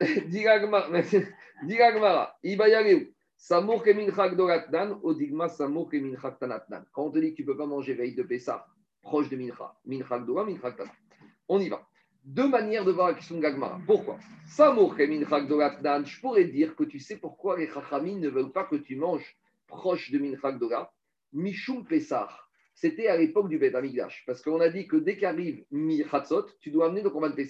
Dis Agmar, dis Agmara, Ibayareu, Samour ke mincha gdolatnan, Odigma Samour ke mincha tanatnan. Quand on te dit que tu ne peux pas manger veille de Pessah, proche de mincha, mincha gdola, mincha tanat. On y va. Deux manières de voir la question de Gagmara. Pourquoi? Je pourrais dire que tu sais pourquoi les chachamim ne veulent pas que tu manges proche de mincha gdola, Mishum Pessah. C'était à l'époque du Beth Amigdash. Parce qu'on a dit que dès qu'arrive Mi-Chatzot, tu dois amener ton combat de.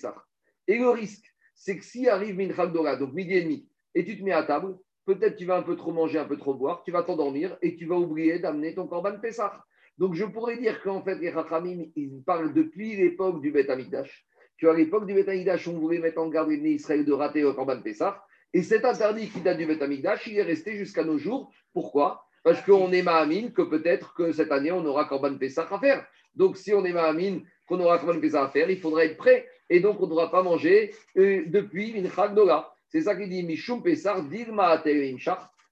Et le risque, c'est que si arrive Minchak Dora, donc midi et demi, et tu te mets à table, peut-être tu vas un peu trop manger, un peu trop boire, tu vas t'endormir et tu vas oublier d'amener ton Corban Pessah. Donc je pourrais dire qu'en fait, les Rachamim, ils parlent depuis l'époque du Beth Amigdash. Qu'à l'époque du Beth Amigdash, on voulait mettre en garde les Israël de rater le Corban Pessah. Et cet interdit qui date du Beth Amigdash, il est resté jusqu'à nos jours. Pourquoi? Parce qu'on est Mahamine que peut-être que cette année, on aura Corban Pessah à faire. Donc si on est Mahamine qu'on aura Corban Pessah à faire, il faudra être prêt. Et donc, on ne devra pas manger euh, depuis Minchak Dola. C'est ça qu'il dit Mishum Pessar, Dilma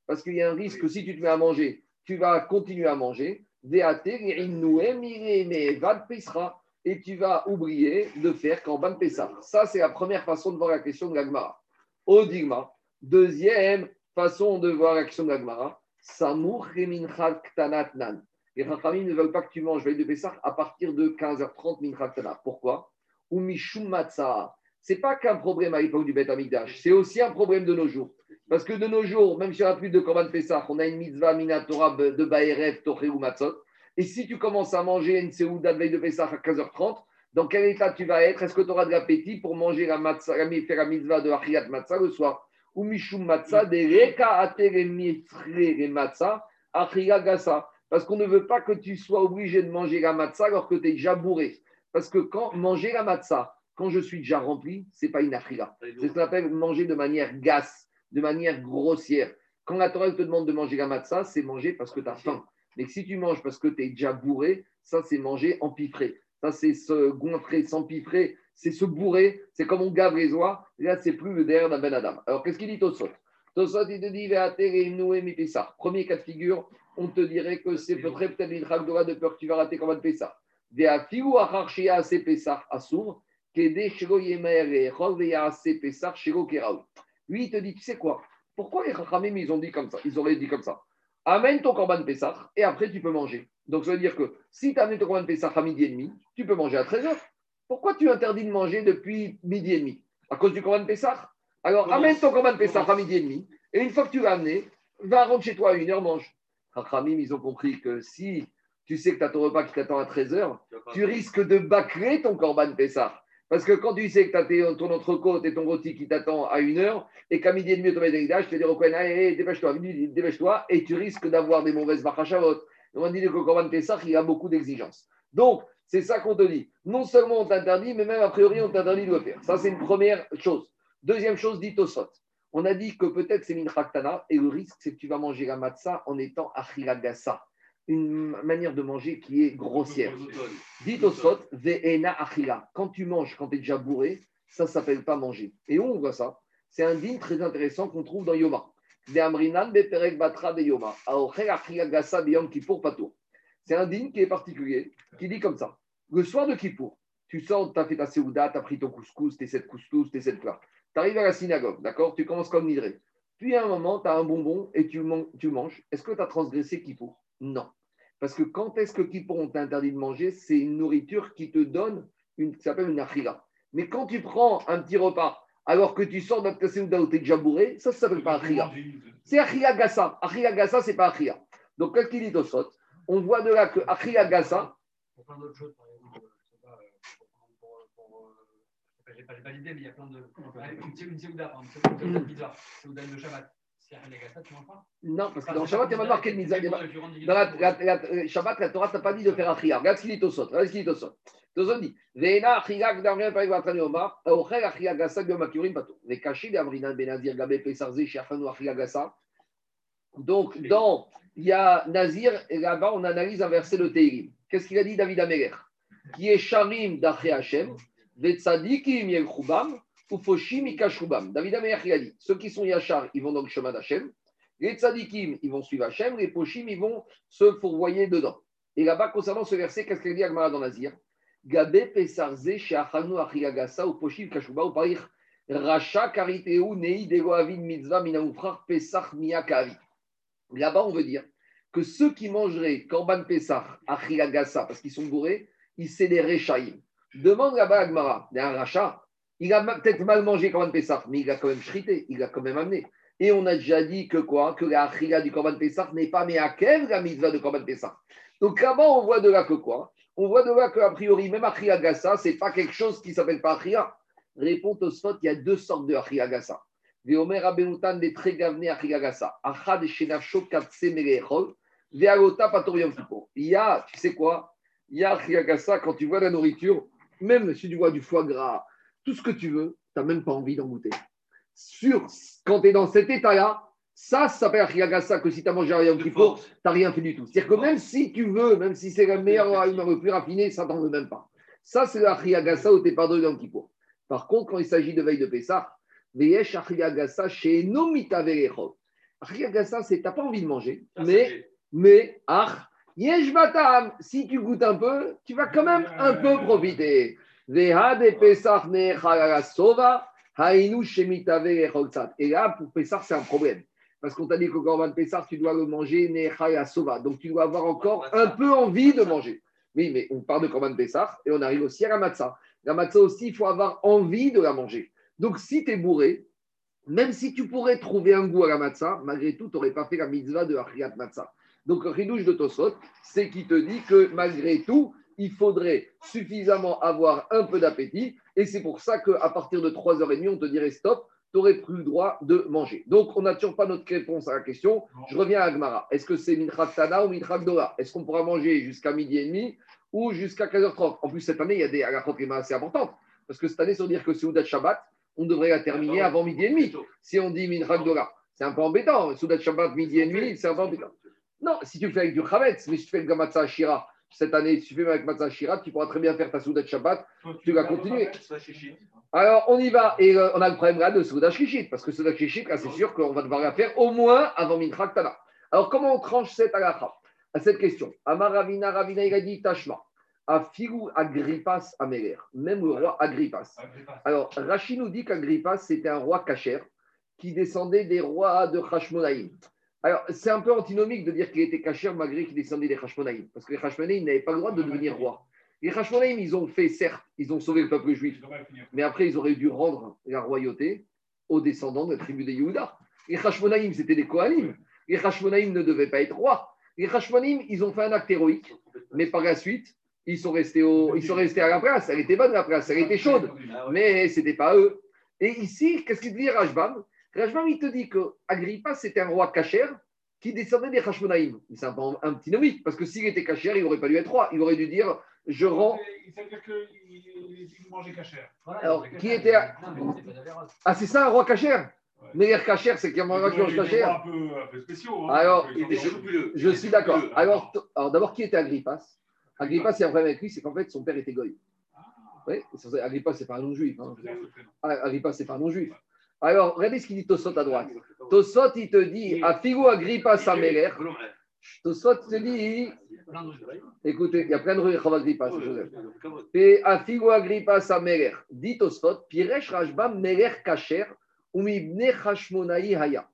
parce qu'il y a un risque que si tu te mets à manger, tu vas continuer à manger. Et tu vas oublier de faire Korban Pessah. Ça, c'est la première façon de voir la question de l'Agmara. Au Digma. Deuxième façon de voir la question de l'Agmara. Samour Minchak Tanatnan. Les Rachamim ne veulent pas que tu manges veille de Pessah à partir de 15h30 Minchak Tanat. Pourquoi? Ou Mishum. Ce n'est pas qu'un problème à l'époque du Beth Amikdash, c'est aussi un problème de nos jours. Parce que de nos jours, même si on plus de Korban Pessah, on a une mitzvah minatora de Baerev, Toré ou Matzot. Et si tu commences à manger une Seouda de veille de Pessah à 15h30, dans quel état tu vas être? Est-ce que tu auras de l'appétit pour manger la, matzah, la, faire la mitzvah de Achiyat Matzah le soir? Ou Mishum Matzah, de Reka Atere Mitre Matzah, Gassa. Parce qu'on ne veut pas que tu sois obligé de manger la matzah alors que tu es déjà bourré. Parce que quand manger la matzah, quand je suis déjà rempli, ce n'est pas une achila. C'est ce qu'on appelle manger de manière gasse, de manière grossière. Quand la Torah te demande de manger la matzah, c'est manger parce que tu as faim. Mais si tu manges parce que tu es déjà bourré, ça c'est manger empiffré. Ça c'est se goinfrer, s'empiffrer, c'est se bourrer. C'est comme on gave les oies. Là, c'est plus le derrière d'un ben Adam. Alors qu'est-ce qu'il dit Tosot? Tosot, il te dit Premier cas de figure, on te dirait que c'est peut-être peut-être une d'Ora de peur que tu vas rater comme un Pessah. Lui, il te dit, tu sais quoi? Pourquoi les Chachamim, ils ont dit comme ça? Ils auraient dit comme ça. Amène ton Corban Pessah et après tu peux manger. Donc ça veut dire que si tu amènes ton Corban Pessah à midi et demi, tu peux manger à 13h. Pourquoi tu interdis de manger depuis midi et demi? À cause du Corban Pessah? Alors amène ton Corban Pessah à midi et demi et une fois que tu l'as amené, va rentrer chez toi à une heure, mange. Chachamim, ils ont compris que si tu sais que tu as ton repas qui t'attend à 13h, tu risques de bâcler ton Corban Pessah. Parce que quand tu sais que tu as ton entrecôte et ton rôti qui t'attend à 1h, et qu'à midi et demi, tu des je te dis au hey, dépêche-toi, dépêche-toi, et tu risques d'avoir des mauvaises bachachavot. On dit que le Corban Pessah, il a beaucoup d'exigences. Donc, c'est ça qu'on te dit. Non seulement on t'interdit, mais même a priori, on t'interdit de le faire. Ça, c'est une première chose. Deuxième chose, dit Tosot. On a dit que peut-être c'est Minchaktana, et le risque, c'est que tu vas manger la matzah en étant achilagasa une manière de manger qui est grossière. Dit au sot, ve'ena achila. Quand tu manges, quand tu es déjà bourré, ça ne s'appelle pas manger. Et où on voit ça? C'est un dîme très intéressant qu'on trouve dans Yoma. C'est un dîme qui est particulier, qui dit comme ça. Le soir de Kippour, Tu sors, tu as fait ta séouda, tu as pris ton couscous, tes sept couscous, tes sept plats. Tu arrives à la synagogue, d'accord? Tu commences comme nidré. Puis à un moment, tu as un bonbon et tu, man- tu manges. Est-ce que tu as transgressé Kippour? Non. Parce que quand est-ce que Kippour on t'interdit de manger C'est une nourriture qui te donne une, qui s'appelle une achila. Mais quand tu prends un petit repas alors que tu sors d'un séouda où tu es déjà bourré, ça, ça s'appelle pas achila. C'est Achia Gassa. Achia Gassa, c'est pas Achia. Donc, quand il dit Tosot, on voit de là que Achia Gassa, Pour plein d'autres choses, par exemple, je sais pas, pour, pour, pour, je sais pas, j'ai pas, l'idée, mais il y a plein de. Une séouda, par exemple, une séouda de pizza, séouda de Shabbat. Un non, parce que dans Shabbat, il pas n'y a pas marqué de mitzvah. Dans la, la- la- Shabbat, la Torah t'a pas dit de faire Achia. Regarde ce qu'il dit Tosot. Regarde ce qu'il dit Tosot. Tosot dit Veena Achia Gdamrien Parik Vatrani Omar, Aochel Achia Gassa Biom Akiurim Pato. Cachés d'Amrinan Benazir Gabé Pesarze Shiachanu Achia Gassa. Donc, dans, il y a Nazir, et là-bas, on analyse un verset de Teirim. Qu'est-ce qu'il a dit David Améler Qui est Sharim d'Aché Hashem, Vetsadikim Yelchubam, Ufoshim Ikashubam. David Améler, il a dit ceux qui sont Yachar, ils vont dans le chemin d'Hachem. Les tzadikim, ils vont suivre Hachem. Les poshim, ils vont se fourvoyer dedans. Et là-bas, concernant ce verset, qu'est-ce qu'il dit Agmara dans Nazir Gabé pesarze she'achanu achiyagasa ou poshim kashuba ou parich racha kariteu nei dego avid mitzvah minamufrar pesach miyakavi. Là-bas, on veut dire que ceux qui mangeraient korban pesach achiyagasa parce qu'ils sont bourrés, ils c'est des. Demande là-bas Agmara, un rachat, il a peut-être mal mangé korban pesach, mais il a quand même shrité, il a quand même amené. Et on a déjà dit que quoi Que la achila du Korban Pessah n'est pas mais à quel la mitzvah de Korban Pessah. Donc là-bas, on voit de là que quoi On voit de là qu'a priori, même achila gassa, ce n'est pas quelque chose qui s'appelle pas achila. Répond au spot, il y a deux sortes de achila gassa. Des Tregavne achila gassa. Achad katse melechol. Patorium. Il y a, tu sais quoi Il y a achila gassa, quand tu vois la nourriture, même si tu vois du foie gras, tout ce que tu veux, tu n'as même pas envie d'en goûter sur quand tu es dans cet état-là, ça, ça s'appelle Achillagassa, que si tu as mangé Kippour, tu n'as rien fait du tout. C'est-à-dire que même si tu veux, même si c'est la meilleure, le plus raffiné, ça t'en veut même pas. Ça, c'est l'Achillagassa où tu es pardonné Yom Kippour. Par contre, quand il s'agit de veille de Pessah, Veyesh Achillagassa chez Nomita Verechot. Achillagassa, c'est tu n'as pas envie de manger, mais, mais, ach, Yesh Batam, si tu goûtes un peu, tu vas quand même un peu profiter. Et là, pour Pessar, c'est un problème. Parce qu'on t'a dit qu'au Corban Pessar, tu dois le manger Sova. Donc, tu dois avoir encore un peu envie de manger. Oui, mais on parle de Corban Pessar et on arrive aussi à la matzah. La matzah aussi, il faut avoir envie de la manger. Donc, si tu es bourré, même si tu pourrais trouver un goût à la matzah, malgré tout, tu n'aurais pas fait la mitzvah de Achriat Matzah. Donc, le ridouche de Tosot, c'est qui te dit que malgré tout, il faudrait suffisamment avoir un peu d'appétit. Et c'est pour ça qu'à partir de 3h30, on te dirait stop, tu n'aurais plus le droit de manger. Donc, on n'a toujours pas notre réponse à la question. Je reviens à Agmara. Est-ce que c'est Minchak Tana ou Minchak Dora Est-ce qu'on pourra manger jusqu'à midi et demi ou jusqu'à 15h30 En plus, cette année, il y a des sont assez importantes. Parce que cette année, sans dire que Soudat Shabbat, on devrait la terminer avant midi et demi. Si on dit Minchak Dora, c'est un peu embêtant. Soudat Shabbat, midi et demi, c'est un peu embêtant. Non, si tu le fais avec du Chavetz, mais si tu fais le Gamatza Shira, cette année, tu fais avec Matzah Shira, tu pourras très bien faire ta Souda Shabbat, tu vas continuer. Alors, on y va, et euh, on a le problème là de Souda Shishit, parce que Souda Shishit, là, c'est sûr qu'on va devoir la faire au moins avant Minchak Tana. Alors, comment on tranche cette halakha à cette question Amar Ravina, Ravina, il a dit Tashma, Afigu Agrippas Améler, même le roi Agrippas. Alors, Rachid nous dit qu'Agrippas, c'était un roi cachère qui descendait des rois de Hashmonaïm. Alors, c'est un peu antinomique de dire qu'il était cachère malgré qu'il descendait des Hashmonaïm, parce que les Hashmonaïm n'avaient pas le droit de devenir roi. Les Hashmonaïm, ils ont fait, certes, ils ont sauvé le peuple juif, mais après, ils auraient dû rendre la royauté aux descendants de la tribu des Yehuda. Les Hashmonaïm, c'était des Kohanim. Les Hashmonaïm ne devaient pas être rois. Les Hashmonaïm, ils ont fait un acte héroïque, mais par la suite, ils sont restés, au, ils sont restés à la place. Elle était bonne, la place, elle était chaude, mais ce n'était pas eux. Et ici, qu'est-ce qu'il dit Rajbam? Rajbam, il te dit que Agrippa, c'était un roi cachère qui descendait des Hashmonaïm. C'est un, un petit nomique, parce que s'il était cachère, il n'aurait pas dû être roi. Il aurait dû dire Je rends. Ça veut dire qu'il mangeait cachère. Alors, qui était. Ah, c'est ça un roi cachère Mais l'air cachère, c'est qu'il y a un roi qui mange cachère. Un peu, un peu spéciaux. Hein, Alors, était je, je suis d'accord. Alors, alors d'abord, qui était Agrippas Agrippas, il y a un problème avec lui, c'est qu'en fait, son père était goy. Oui, Agrippas, c'est pas un non-juif. Hein. Agrippas, c'est pas un non-juif. Alors, regardez ce qu'il dit Tosot à droite. Tosot, il te dit, à Figo Agrippa Sameler, Tosfot te dit, écoutez, il y a plein de rues Agrippa, c'est Joseph. Et Afigo Agrippa sa Meler, dit Tosfot, Piresh Rashba Meler Kacher, ou Mibne Hashmonaï Haya.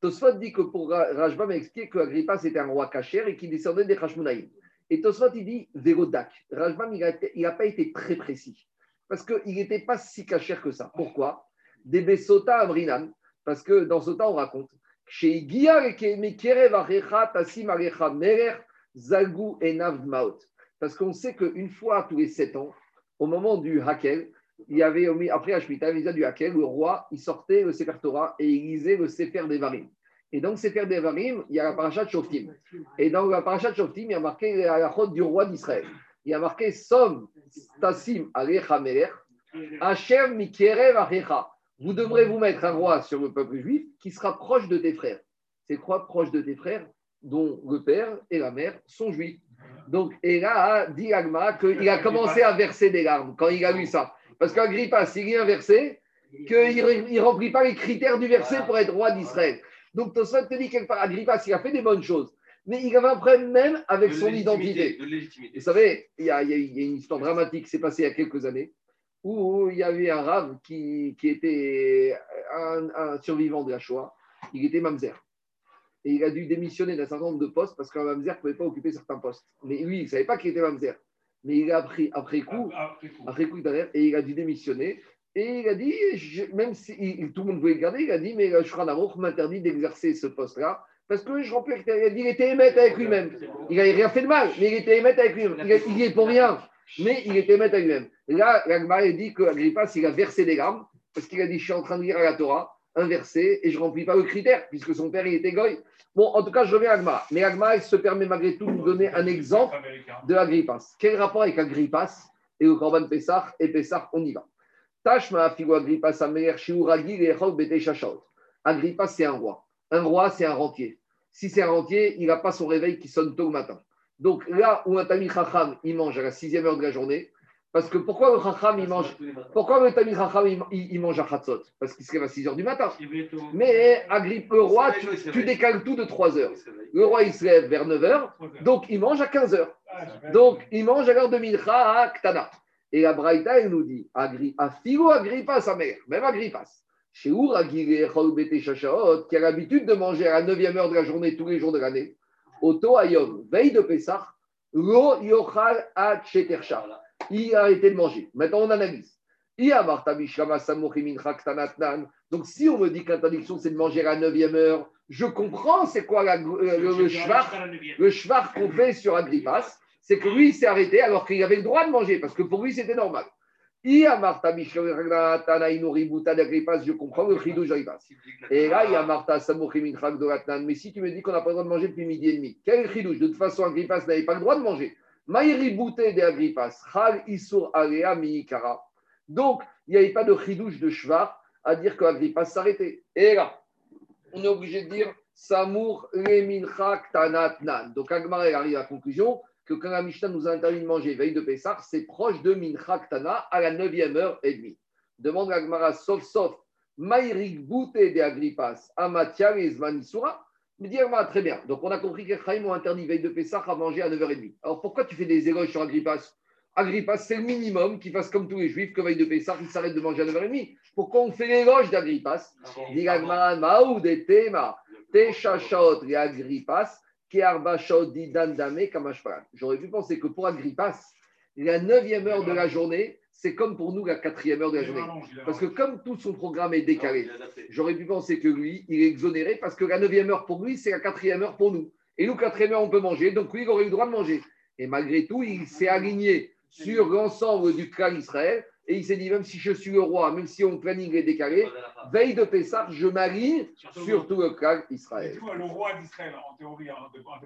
Tosfot dit que pour Ra- Rashba m'a expliqué que Agrippa c'était un roi Kacher et qui descendait des Hashmonaïm. Et Tosfot il dit Vérodak. Rashbam il n'a pas été très précis parce qu'il n'était pas si Kacher que ça. Pourquoi? Des Amrinan, parce que dans ce temps on raconte. Parce qu'on sait qu'une fois tous les sept ans, au moment du Hakel, il y avait, après Hashmita, il y du Hakel, le roi, il sortait le Sefer Torah et il lisait le Sefer Devarim. Et dans le Sefer Devarim, il y a la parachat de Shoftim. Et dans la parachat de Shoftim, il y a marqué la halachot du roi d'Israël. Il y a marqué Som Tassim Alecha Meler, Hashem Mikerev Arecha. Vous devrez vous mettre un roi sur le peuple juif qui sera proche de tes frères. C'est quoi proche de tes frères? Dont le père et la mère sont juifs. Donc, et là, dit Agma qu'il a commencé à verser des larmes quand il a lu ça. Parce qu'Agrippa, s'il lit un verset, qu'il ne remplit pas les critères du verset pour être roi d'Israël. Donc, Tosfot te dit quelque part, Agrippa, s'il a fait des bonnes choses, mais il avait un problème même avec son identité. Vous savez, y a- il y a une histoire dramatique qui s'est passée il y a quelques années où il y avait un rave qui, qui était un, un survivant de la Shoah. Il était mamzer. Et il a dû démissionner d'un certain nombre de postes parce qu'un mamzer ne pouvait pas occuper certains postes. Mais lui, il ne savait pas qu'il était mamzer. Mais il a appris après coup, Après coup. après coup derrière, et il a dû démissionner. Et il a dit, je- même si il- tout le monde voulait le garder, il a dit, mais Aruch m'interdit d'exercer ce poste-là parce que je remplis. Il a dit, il était émettre avec lui-même. Il n'avait rien fait de mal, mais il était émettre avec lui-même. Il, il est pour rien, mais il était émettre avec lui-même. Là, l'Agmara dit qu'Agrippa, s'il a versé des larmes, parce qu'il a dit, je suis en train de lire à la Torah, un et je ne remplis pas le critère, puisque son père, il était goy. Bon, en tout cas, je reviens à Agmara. Mais Agmara, il se permet malgré tout de nous donner un exemple de Agrippas. Quel rapport avec Agrippas et le Corban Pessah Et Pessah, on y va. Tashma figo Agrippas amer shiuragi lechol bete shashaot. Agrippas, c'est un roi. Un roi, c'est un rentier. Si c'est un rentier, il n'a pas son réveil qui sonne tôt le matin. Donc là où un Tamil Chacham, il mange à la sixième heure de la journée, parce que pourquoi le Chacham, il mange Pourquoi le Tamil Chacham, il, mange à Chatzot Parce qu'il se lève à 6 heures du matin. Mais Agrippe, le roi, tu, tu décales tout de 3 heures. Le roi, il se lève vers 9 heures, donc il mange à 15 heures. Ah, Donc, il mange à l'heure de Milcha à Ktana. Et la Braïta, elle nous dit Agri, Afigo Agrippa, sa mère, même Agrippas. Chez Uragile Bete Shashaot, qui a l'habitude de manger à la 9e heure de la journée tous les jours de l'année, Oto Ayom, veille de Pessah, Lo Yochal. Il a arrêté de manger. Maintenant, on analyse. Donc, si on me dit que l'interdiction, c'est de manger à la 9e heure, je comprends c'est quoi la- le, le, le qu'on fait sur Agrippas, c'est que lui, il s'est arrêté alors qu'il avait le droit de manger, parce que pour lui, c'était normal. Iamarta Bishlama Tanainoributa d'Agrippas, je comprends le chidouj d'Agrippas. Et là, il y a Martha Samouchi Minchak de Ratnan. Mais si tu me dis qu'on n'a pas le droit de manger depuis midi et demi, quel chidouche De toute façon, Agrippas n'avait pas le droit de manger. Maïri Bouté de Agrippas, Chal Isur Alea Miikara. Donc, il n'y avait pas de chidouche de Shvar à dire qu'Agrippas s'arrêtait. Et là, on est obligé de dire Samour Leminchak Tanatnan. Donc, Agmar arrive à la conclusion que quand la Mishnah nous a interdit de manger veille de Pessah, c'est proche de Minchak Tana à la 9e heure et demie. Demande Agmara, sauf, sauf, Maïrik Bouté de Agrippas, Amatia et Zmanisura. Me dit Agmara, très bien. Donc, on a compris que Chaim ont interdit veille de Pessah à manger à 9h30. Alors, pourquoi tu fais des éloges sur Agrippas Agrippas, c'est le minimum qu'il fasse comme tous les juifs que veille de Pessah, il s'arrête de manger à 9h30. Pourquoi on fait l'éloge d'Agrippas Dit Agmara, Maoud et Tema, Teshachaot et Agrippas. J'aurais pu penser que pour Agrippas, la 9e heure de la journée, c'est comme pour nous la 4e heure de la journée. Parce que comme tout son programme est décalé, j'aurais pu penser que lui, il est exonéré parce que la 9e heure pour lui, c'est la 4e heure pour nous. Et nous, 4e heure, on peut manger, donc lui, il aurait eu le droit de manger. Et malgré tout, il s'est aligné sur l'ensemble du clan Israël et il s'est dit, même si je suis le roi, même si mon planning est décalé, veille de Pessah, je m'aligne sur tout le clan Israël. le roi d'Israël, en théorie, en- en-